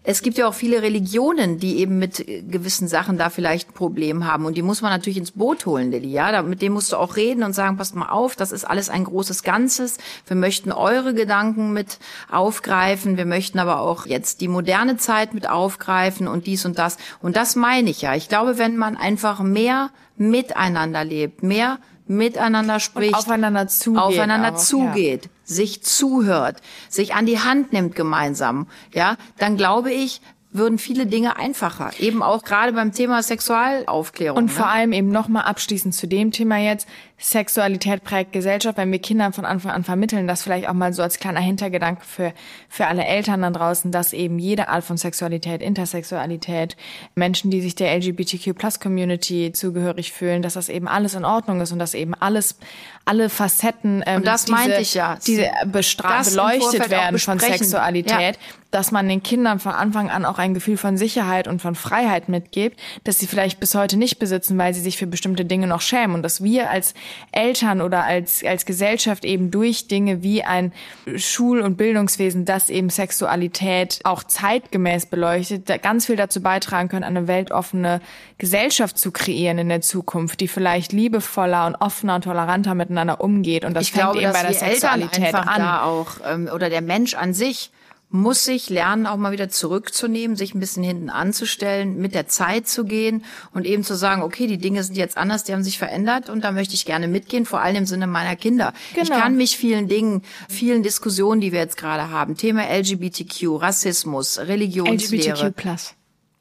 es gibt ja auch viele Religionen, die eben mit gewissen Sachen da vielleicht ein Problem haben. Und die muss man natürlich ins Boot holen, Lilly. Ja, mit dem musst du auch reden und sagen, passt mal auf, das ist alles ein großes Ganzes. Wir möchten eure Gedanken mit aufgreifen. Wir möchten aber auch jetzt die moderne Zeit mit aufgreifen und dies und das. Und das meine ich ja. Ich glaube, wenn man einfach mehr miteinander lebt, mehr miteinander spricht, und aufeinander zugeht, aufeinander auch, zugeht, ja. sich zuhört, sich an die Hand nimmt gemeinsam, ja, dann glaube ich, würden viele Dinge einfacher. Eben auch gerade beim Thema Sexualaufklärung. Und ne? vor allem eben nochmal abschließend zu dem Thema jetzt. Sexualität prägt Gesellschaft, wenn wir Kindern von Anfang an vermitteln, das vielleicht auch mal so als kleiner Hintergedanke für, für alle Eltern da draußen, dass eben jede Art von Sexualität, Intersexualität, Menschen, die sich der LGBTQ-Plus-Community zugehörig fühlen, dass das eben alles in Ordnung ist und dass eben alles, alle Facetten, ähm, und das diese, meinte ich ja. diese bestra Das im beleuchtet werden von. Sexualität, Ja. dass man den Kindern von Anfang an auch ein Gefühl von Sicherheit und von Freiheit mitgibt, dass sie vielleicht bis heute nicht besitzen, weil sie sich für bestimmte Dinge noch schämen und dass wir als Eltern oder als, als Gesellschaft eben durch Dinge wie ein Schul- und Bildungswesen, das eben Sexualität auch zeitgemäß beleuchtet, ganz viel dazu beitragen können, eine weltoffene Gesellschaft zu kreieren in der Zukunft, die vielleicht liebevoller und offener und toleranter miteinander umgeht. Und das ich fängt glaube, eben bei der Sexualität einfach an. auch ähm, oder der Mensch an sich muss sich lernen, auch mal wieder zurückzunehmen, sich ein bisschen hinten anzustellen, mit der Zeit zu gehen und eben zu sagen, okay, die Dinge sind jetzt anders, die haben sich verändert und da möchte ich gerne mitgehen, vor allem im Sinne meiner Kinder. Ich Genau. kann mich vielen Dingen, vielen Diskussionen, die wir jetzt gerade haben, Thema LGBTQ, Rassismus, Religionslehre, LGBTQ+.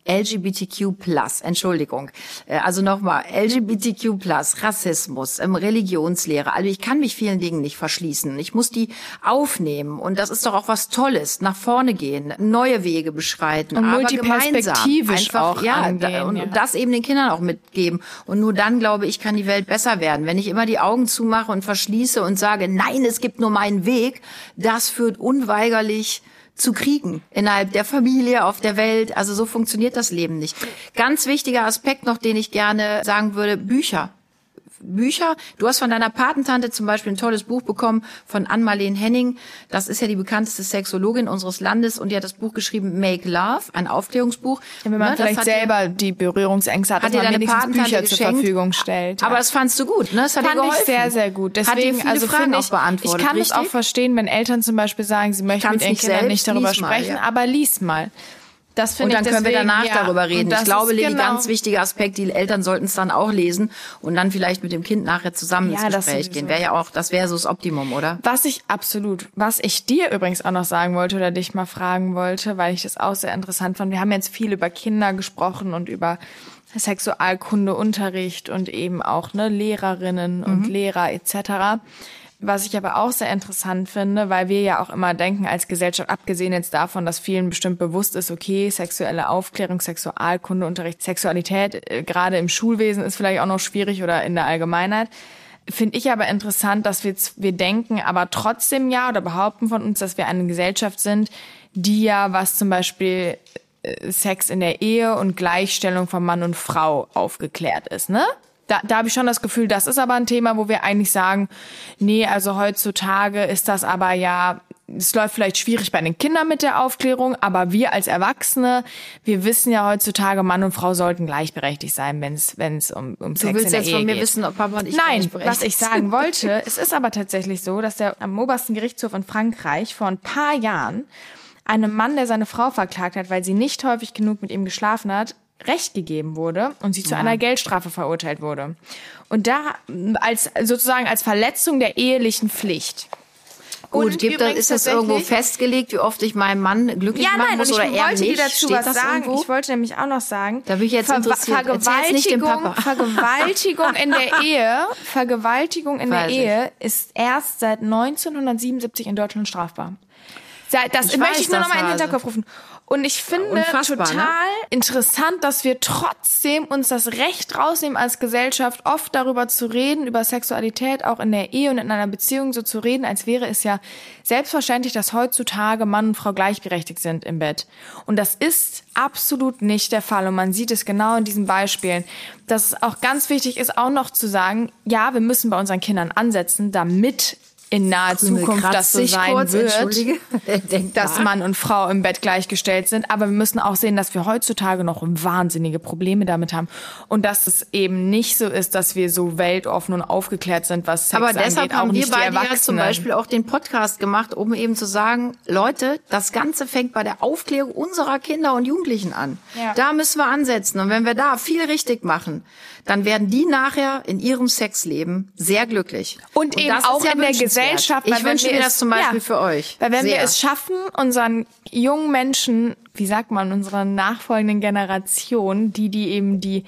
LGBTQ+, Entschuldigung. Äh, Also nochmal, LGBTQ+, Rassismus, Religionslehre. Also ich kann mich vielen Dingen nicht verschließen. Ich muss die aufnehmen. Und das ist doch auch was Tolles. Nach vorne gehen, neue Wege beschreiten. Und aber multiperspektivisch. Einfach, auch ja, angehen, und, ja. und das eben den Kindern auch mitgeben. Und nur dann, glaube ich, kann die Welt besser werden. Wenn ich immer die Augen zumache und verschließe und sage, nein, es gibt nur meinen Weg, das führt unweigerlich zu Kriegen innerhalb der Familie, auf der Welt. Also so funktioniert das Leben nicht. Ganz wichtiger Aspekt noch, den ich gerne sagen würde, Bücher. Bücher. Du hast von deiner Patentante zum Beispiel ein tolles Buch bekommen von Ann-Marleen Henning. Das ist ja die bekannteste Sexologin unseres Landes und die hat das Buch geschrieben Make Love, ein Aufklärungsbuch. Wenn man Ne, das vielleicht selber die Berührungsängste hat, hat dass dir man deine wenigstens Patentante Bücher zur geschenkt. Verfügung stellt. Aber das fandst du gut, ne? Das hat fand dir geholfen. ich sehr, sehr gut. hat dir Deswegen, also Fragen finde auch ich, beantwortet. ich kann es auch richtig? verstehen, wenn Eltern zum Beispiel sagen, sie möchten mit ihren nicht Kindern nicht darüber lies mal, sprechen, ja. aber lies mal. Das Und finde dann ich können wir danach ja. darüber Und reden. Ich glaube, ist Lili, genau, ganz wichtiger Aspekt, die Eltern sollten es dann auch lesen und dann vielleicht mit dem Kind nachher zusammen Ja, ins Gespräch gehen. Wäre ja auch, das wäre so das Optimum, oder? Was ich absolut, was ich dir übrigens auch noch sagen wollte oder dich mal fragen wollte, weil ich das auch sehr interessant fand. Wir haben jetzt viel über Kinder gesprochen und über Sexualkundeunterricht und eben auch ne, Lehrerinnen und Lehrer etc. Was ich aber auch sehr interessant finde, weil wir ja auch immer denken als Gesellschaft, abgesehen jetzt davon, dass vielen bestimmt bewusst ist, okay, sexuelle Aufklärung, Sexualkundeunterricht, Sexualität, äh, gerade im Schulwesen ist vielleicht auch noch schwierig oder in der Allgemeinheit. Finde ich aber interessant, dass wir, wir denken, aber trotzdem ja oder behaupten von uns, dass wir eine Gesellschaft sind, die ja, was zum Beispiel äh, Sex in der Ehe und Gleichstellung von Mann und Frau aufgeklärt ist, ne? Da, da habe ich schon das Gefühl, das ist aber ein Thema, wo wir eigentlich sagen, nee, also heutzutage ist das aber ja, es läuft vielleicht schwierig bei den Kindern mit der Aufklärung, aber wir als Erwachsene, wir wissen ja heutzutage, Mann und Frau sollten gleichberechtigt sein, wenn es wenn es um, um Du Sex willst in der jetzt Ehe von mir geht. wissen, ob Papa und ich Nein, was ich sagen wollte, es ist aber tatsächlich so, dass der am obersten Gerichtshof in Frankreich vor ein paar Jahren einem Mann, der seine Frau verklagt hat, weil sie nicht häufig genug mit ihm geschlafen hat, Recht gegeben wurde und sie zu einer Geldstrafe verurteilt wurde. Und da als sozusagen als Verletzung der ehelichen Pflicht. Gut, Und gibt, ist das irgendwo festgelegt, wie oft ich meinen Mann glücklich Ja, machen nein, muss und ich oder er wollte nicht? dir dazu Steht was sagen. irgendwo? Ich wollte nämlich auch noch sagen. Da bin ich jetzt interessiert. Erzähl's nicht dem Vergewaltigung, Papa. Vergewaltigung in der Ehe, Vergewaltigung in Weiß der ich. Ehe ist erst seit 1977 in Deutschland strafbar. Das Ich möchte ich nur noch mal in den Hase. Hinterkopf rufen. Und ich finde Unfassbar, total ne? interessant, dass wir trotzdem uns das Recht rausnehmen, als Gesellschaft oft darüber zu reden, über Sexualität, auch in der Ehe und in einer Beziehung so zu reden, als wäre es ja selbstverständlich, dass heutzutage Mann und Frau gleichberechtigt sind im Bett. Und das ist absolut nicht der Fall. Und man sieht es genau in diesen Beispielen. Dass es auch ganz wichtig ist, auch noch zu sagen, ja, wir müssen bei unseren Kindern ansetzen, damit in naher Zukunft das so sich sein kurz, wird, dass. Mann und Frau im Bett gleichgestellt sind. Aber wir müssen auch sehen, dass wir heutzutage noch wahnsinnige Probleme damit haben und dass es eben nicht so ist, dass wir so weltoffen und aufgeklärt sind, was Sex Aber angeht. deshalb auch haben wir beide ja zum Beispiel auch den Podcast gemacht, um eben zu sagen, Leute, das Ganze fängt bei der Aufklärung unserer Kinder und Jugendlichen an. Ja. Da müssen wir ansetzen. Und wenn wir da viel richtig machen, dann werden die nachher in ihrem Sexleben sehr glücklich. Und, eben das ist auch ja in der. Gesellschaft. Ich wünsche wir mir es- das zum Beispiel ja, für euch. Weil wenn wir Sehr. es schaffen, unseren jungen Menschen, wie sagt man, unserer nachfolgenden Generation, die, die eben die,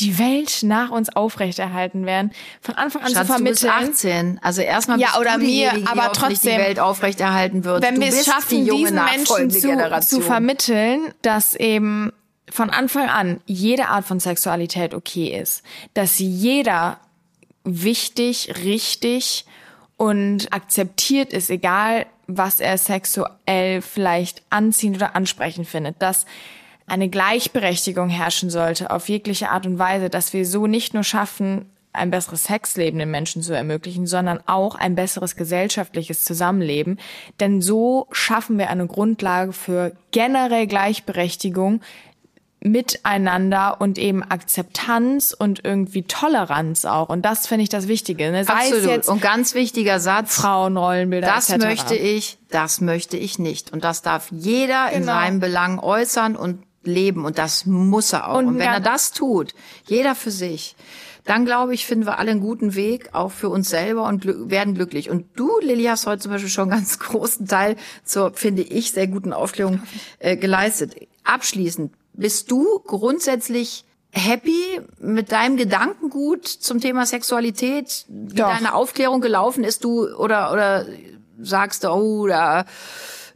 die Welt nach uns aufrechterhalten werden, von Anfang an Schatz, zu du bist vermitteln. 18. Also erstmal Ja, bist oder du mir, aber die hoffentlich trotzdem, die Welt aufrechterhalten wird. wenn wir es schaffen, junge diesen Menschen nachfolgende zu, Generation. zu vermitteln, dass eben von Anfang an jede Art von Sexualität okay ist, dass jeder wichtig, richtig und akzeptiert ist, egal was er sexuell vielleicht anziehend oder ansprechend findet, dass eine Gleichberechtigung herrschen sollte auf jegliche Art und Weise, dass wir so nicht nur schaffen, ein besseres Sexleben den Menschen zu ermöglichen, sondern auch ein besseres gesellschaftliches Zusammenleben. Denn so schaffen wir eine Grundlage für generell Gleichberechtigung miteinander und eben Akzeptanz und irgendwie Toleranz auch. Und das finde ich das Wichtige. Ne? Sei Absolut. jetzt und ganz wichtiger Satz. Frauenrollenbilder Das etc. möchte ich, das möchte ich nicht. Und das darf jeder in Genau. seinem Belang äußern und leben. Und das muss er auch. Und Und, wenn er das tut, jeder für sich, dann glaube ich, finden wir alle einen guten Weg, auch für uns selber und glü werden glücklich. Und du, Lilly, hast heute zum Beispiel schon einen ganz großen Teil zur, finde ich, sehr guten Aufklärung äh, geleistet. Abschließend, bist du grundsätzlich happy mit deinem Gedankengut zum Thema Sexualität, wie Doch. deine Aufklärung gelaufen ist, du oder oder sagst du, oh, da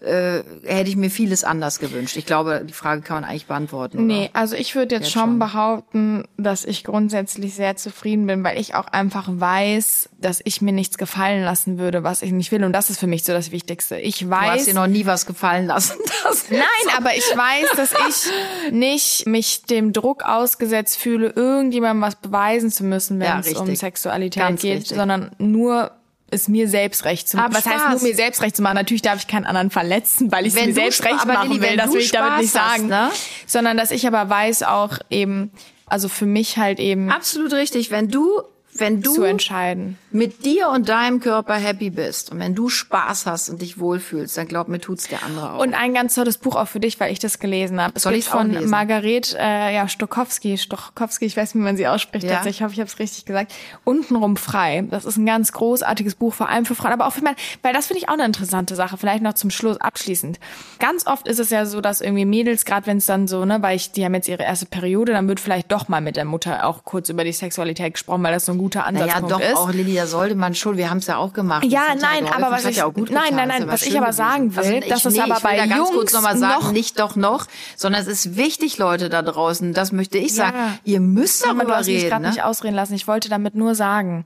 äh, hätte ich mir vieles anders gewünscht. Ich glaube, die Frage kann man eigentlich beantworten. Nee, Oder? also ich würde jetzt, Jetzt schon, schon. behaupten, dass ich grundsätzlich sehr zufrieden bin, weil ich auch einfach weiß, dass ich mir nichts gefallen lassen würde, was ich nicht will. Und das ist für mich so das Wichtigste. Ich Du hast weiß, dir noch nie was gefallen lassen. Das Nein, aber ich weiß, dass ich nicht mich dem Druck ausgesetzt fühle, irgendjemandem was beweisen zu müssen, wenn Ja, es um. Sexualität Ganz geht, richtig. sondern nur es mir selbst recht zu machen. Was heißt Spaß. nur mir selbst recht zu machen? Natürlich darf ich keinen anderen verletzen, weil ich es mir selbst recht aber machen Lilli, will. Das will ich damit nicht Spaß hast, sagen. ne? Sondern dass ich aber weiß auch eben, also für mich halt eben Absolut richtig. Wenn du, wenn zu du entscheiden. mit dir und deinem Körper happy bist und wenn du Spaß hast und dich wohlfühlst, dann glaub mir, tut's der andere auch. Und ein ganz tolles Buch auch für dich, weil ich das gelesen habe. Es Soll auch von lesen? Margaret äh, ja, Stokowski. Stokowski, ich weiß nicht, wie man sie ausspricht. Ja. Ich hoffe, ich habe es richtig gesagt. Untenrum frei. Das ist ein ganz großartiges Buch, vor allem für Frauen, aber auch für Männer. Weil das finde ich auch eine interessante Sache. Vielleicht noch zum Schluss abschließend. Ganz oft ist es ja so, dass irgendwie Mädels, gerade wenn es dann so, ne, weil ich, die haben jetzt ihre erste Periode, dann wird vielleicht doch mal mit der Mutter auch kurz über die Sexualität gesprochen, weil das so ein guter naja, Ansatzpunkt doch ist. auch, Lilly, da sollte man schon, wir haben es ja auch gemacht. Ja, nein, geholfen, aber was ich- ja auch gut nein, getan, nein, nein, ja was ich aber sagen will, also ich, dass es nee, aber ich bei da ganz kurz Jungs noch mal sagen, noch- nicht doch noch, sondern es ist wichtig, Leute da draußen, das möchte ich sagen. Ihr müsst Aber du darüber hast mich reden. gerade Ne? nicht ausreden lassen. Ich wollte damit nur sagen,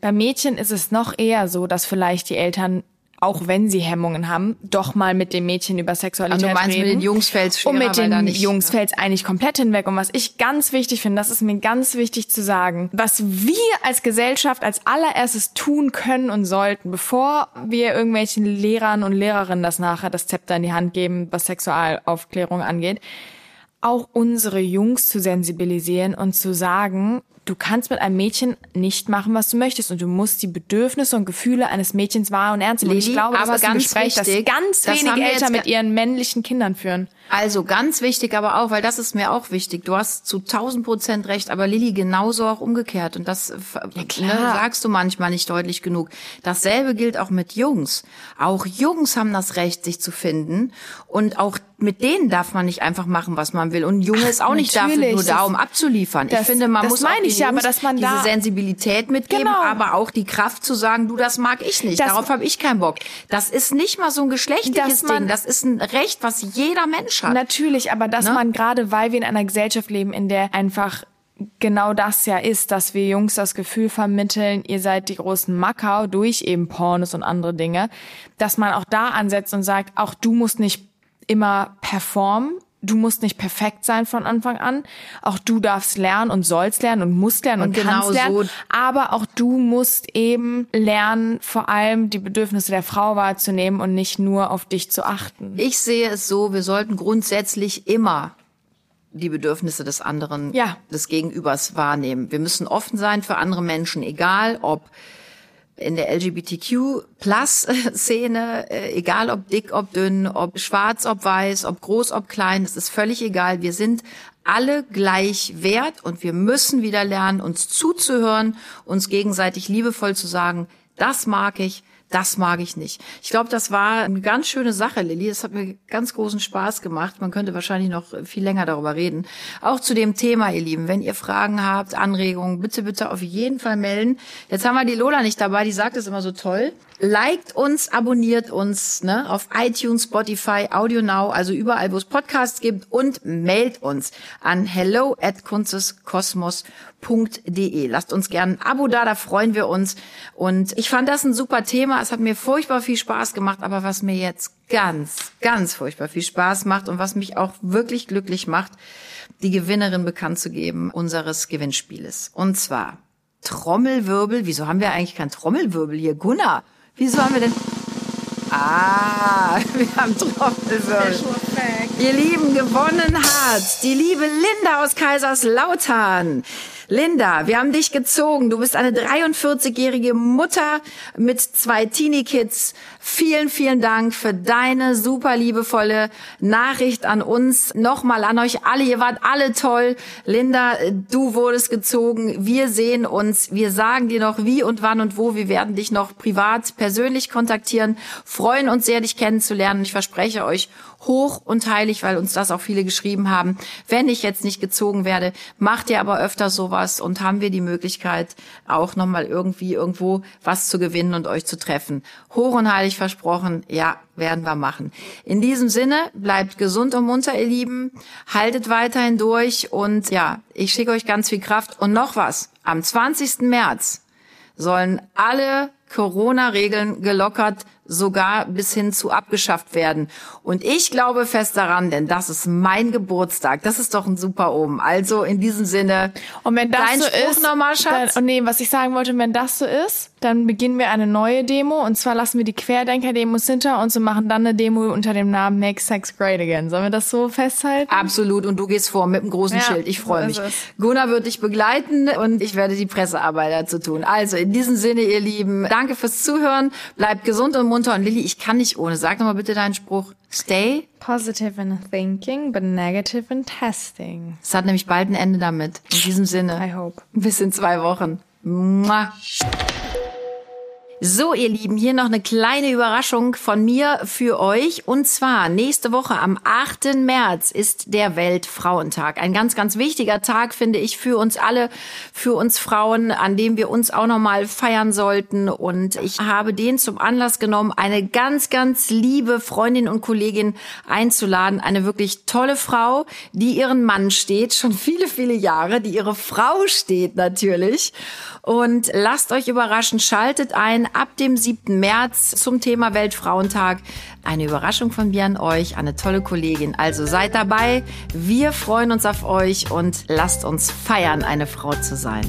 bei Mädchen ist es noch eher so, dass vielleicht die Eltern auch wenn sie Hemmungen haben, doch mal mit dem Mädchen über Sexualität Also du meinst, reden. mit den Jungs fällt's schwerer, Und mit den nicht- Jungs fällt's eigentlich komplett hinweg. Und was ich ganz wichtig finde, das ist mir ganz wichtig zu sagen, was wir als Gesellschaft als allererstes tun können und sollten, bevor wir irgendwelchen Lehrern und Lehrerinnen das nachher das Zepter in die Hand geben, was Sexualaufklärung angeht, auch unsere Jungs zu sensibilisieren und zu sagen, du kannst mit einem Mädchen nicht machen, was du möchtest und du musst die Bedürfnisse und Gefühle eines Mädchens wahr und ernst nehmen. Ich Lili, glaube, das aber ist ein ganz Gespräch, wichtig, das ganz das wenige Eltern mit ihren männlichen Kindern führen. Also ganz wichtig, aber auch, weil das ist mir auch wichtig. Du hast zu 1000 Prozent recht, aber Lilly genauso auch umgekehrt. Und das ne, klar. sagst du manchmal nicht deutlich genug. Dasselbe gilt auch mit Jungs. Auch Jungs haben das Recht, sich zu finden. Und auch mit denen darf man nicht einfach machen, was man will. Und ein Junge ist auch nicht dafür nur da, um abzuliefern. ich das- finde, man muss auch meine ich ja, aber Jungs dass man diese da- Sensibilität mitgeben, Genau. aber auch die Kraft zu sagen, du, das mag ich nicht. Das- Darauf habe ich keinen Bock. Das ist nicht mal so ein geschlechtliches Ding. Das ist ein Recht, was jeder Mensch hat. Natürlich, aber dass Ne? man gerade, weil wir in einer Gesellschaft leben, in der einfach genau das ja ist, dass wir Jungs das Gefühl vermitteln, ihr seid die großen Macker durch eben Pornos und andere Dinge, dass man auch da ansetzt und sagt, auch du musst nicht immer performen, du musst nicht perfekt sein von Anfang an. Auch du darfst lernen und sollst lernen und musst lernen und, und genau kannst lernen. So. Aber auch du musst eben lernen, vor allem die Bedürfnisse der Frau wahrzunehmen und nicht nur auf dich zu achten. Ich sehe es so, wir sollten grundsätzlich immer die Bedürfnisse des anderen, ja. des Gegenübers wahrnehmen. Wir müssen offen sein für andere Menschen, egal ob in der LGBTQ-Plus-Szene, äh, egal ob dick, ob dünn, ob schwarz, ob weiß, ob groß, ob klein, es ist völlig egal. Wir sind alle gleich wert und wir müssen wieder lernen, uns zuzuhören, uns gegenseitig liebevoll zu sagen, das mag ich, das mag ich nicht. Ich glaube, das war eine ganz schöne Sache, Lilly. Es hat mir ganz großen Spaß gemacht. Man könnte wahrscheinlich noch viel länger darüber reden. Auch zu dem Thema, ihr Lieben. Wenn ihr Fragen habt, Anregungen, bitte, bitte auf jeden Fall melden. Jetzt haben wir die Lola nicht dabei. Die sagt es immer so toll. Liked uns, abonniert uns ne, auf iTunes, Spotify, Audio Now, also überall, wo es Podcasts gibt und mailt uns an hello at kunsteskosmos.de. Lasst uns gerne ein Abo da, da freuen wir uns. Und ich fand das ein super Thema. Es hat mir furchtbar viel Spaß gemacht, aber was mir jetzt ganz, ganz furchtbar viel Spaß macht und was mich auch wirklich glücklich macht, die Gewinnerin bekannt zu geben unseres Gewinnspieles. Und zwar Trommelwirbel. Wieso haben wir eigentlich keinen Trommelwirbel hier? Gunnar, Wieso haben wir denn... Ah, wir haben Trommelwirbel. Ihr Lieben, gewonnen hat die liebe Linda aus Kaiserslautern. Linda, wir haben dich gezogen. Du bist eine 43-jährige Mutter mit zwei Teenie-Kids. Vielen, vielen Dank für deine super liebevolle Nachricht an uns. Nochmal an euch alle. Ihr wart alle toll. Linda, du wurdest gezogen. Wir sehen uns. Wir sagen dir noch wie und wann und wo. Wir werden dich noch privat, persönlich kontaktieren. Freuen uns sehr, dich kennenzulernen. Ich verspreche euch, hoch und heilig, weil uns das auch viele geschrieben haben. Wenn ich jetzt nicht gezogen werde, macht ihr aber öfter sowas und haben wir die Möglichkeit, auch nochmal irgendwie irgendwo was zu gewinnen und euch zu treffen. Hoch und heilig versprochen, ja, werden wir machen. In diesem Sinne, bleibt gesund und munter, ihr Lieben. Haltet weiterhin durch und ja, ich schicke euch ganz viel Kraft und noch was. Am 20. März sollen alle Corona-Regeln gelockert sogar bis hin zu abgeschafft werden. Und ich glaube fest daran, denn das ist mein Geburtstag. Das ist doch ein super Omen. Also in diesem Sinne. Und wenn das so Spruch ist, nochmal, Schatz. Dann, oh nee, was ich sagen wollte, wenn das so ist, dann beginnen wir eine neue Demo und zwar lassen wir die Querdenker-Demos hinter uns und machen dann eine Demo unter dem Namen Make Sex Great Again. Sollen wir das so festhalten? Absolut. Und du gehst vor mit einem großen ja, Schild. Ich freue mich. Gunnar wird dich begleiten und ich werde die Pressearbeit dazu tun. Also in diesem Sinne, ihr Lieben, danke fürs Zuhören. Bleibt gesund und munter. Und Lilly, ich kann nicht ohne. Sag doch mal bitte deinen Spruch. Stay positive in thinking, but negative in testing. Es hat nämlich bald ein Ende damit. In diesem Sinne. I hope. Bis in zwei Wochen. Mua. So, ihr Lieben, hier noch eine kleine Überraschung von mir für euch. Und zwar nächste Woche am 8. März ist der Weltfrauentag. Ein ganz, ganz wichtiger Tag, finde ich, für uns alle, für uns Frauen, an dem wir uns auch nochmal feiern sollten. Und ich habe den zum Anlass genommen, eine ganz, ganz liebe Freundin und Kollegin einzuladen. Eine wirklich tolle Frau, die ihren Mann steht, schon viele, viele Jahre, die ihre Frau steht natürlich. Und lasst euch überraschen, schaltet ein ab dem 7. März zum Thema Weltfrauentag. Eine Überraschung von mir an euch, eine tolle Kollegin. Also seid dabei, wir freuen uns auf euch und lasst uns feiern, eine Frau zu sein.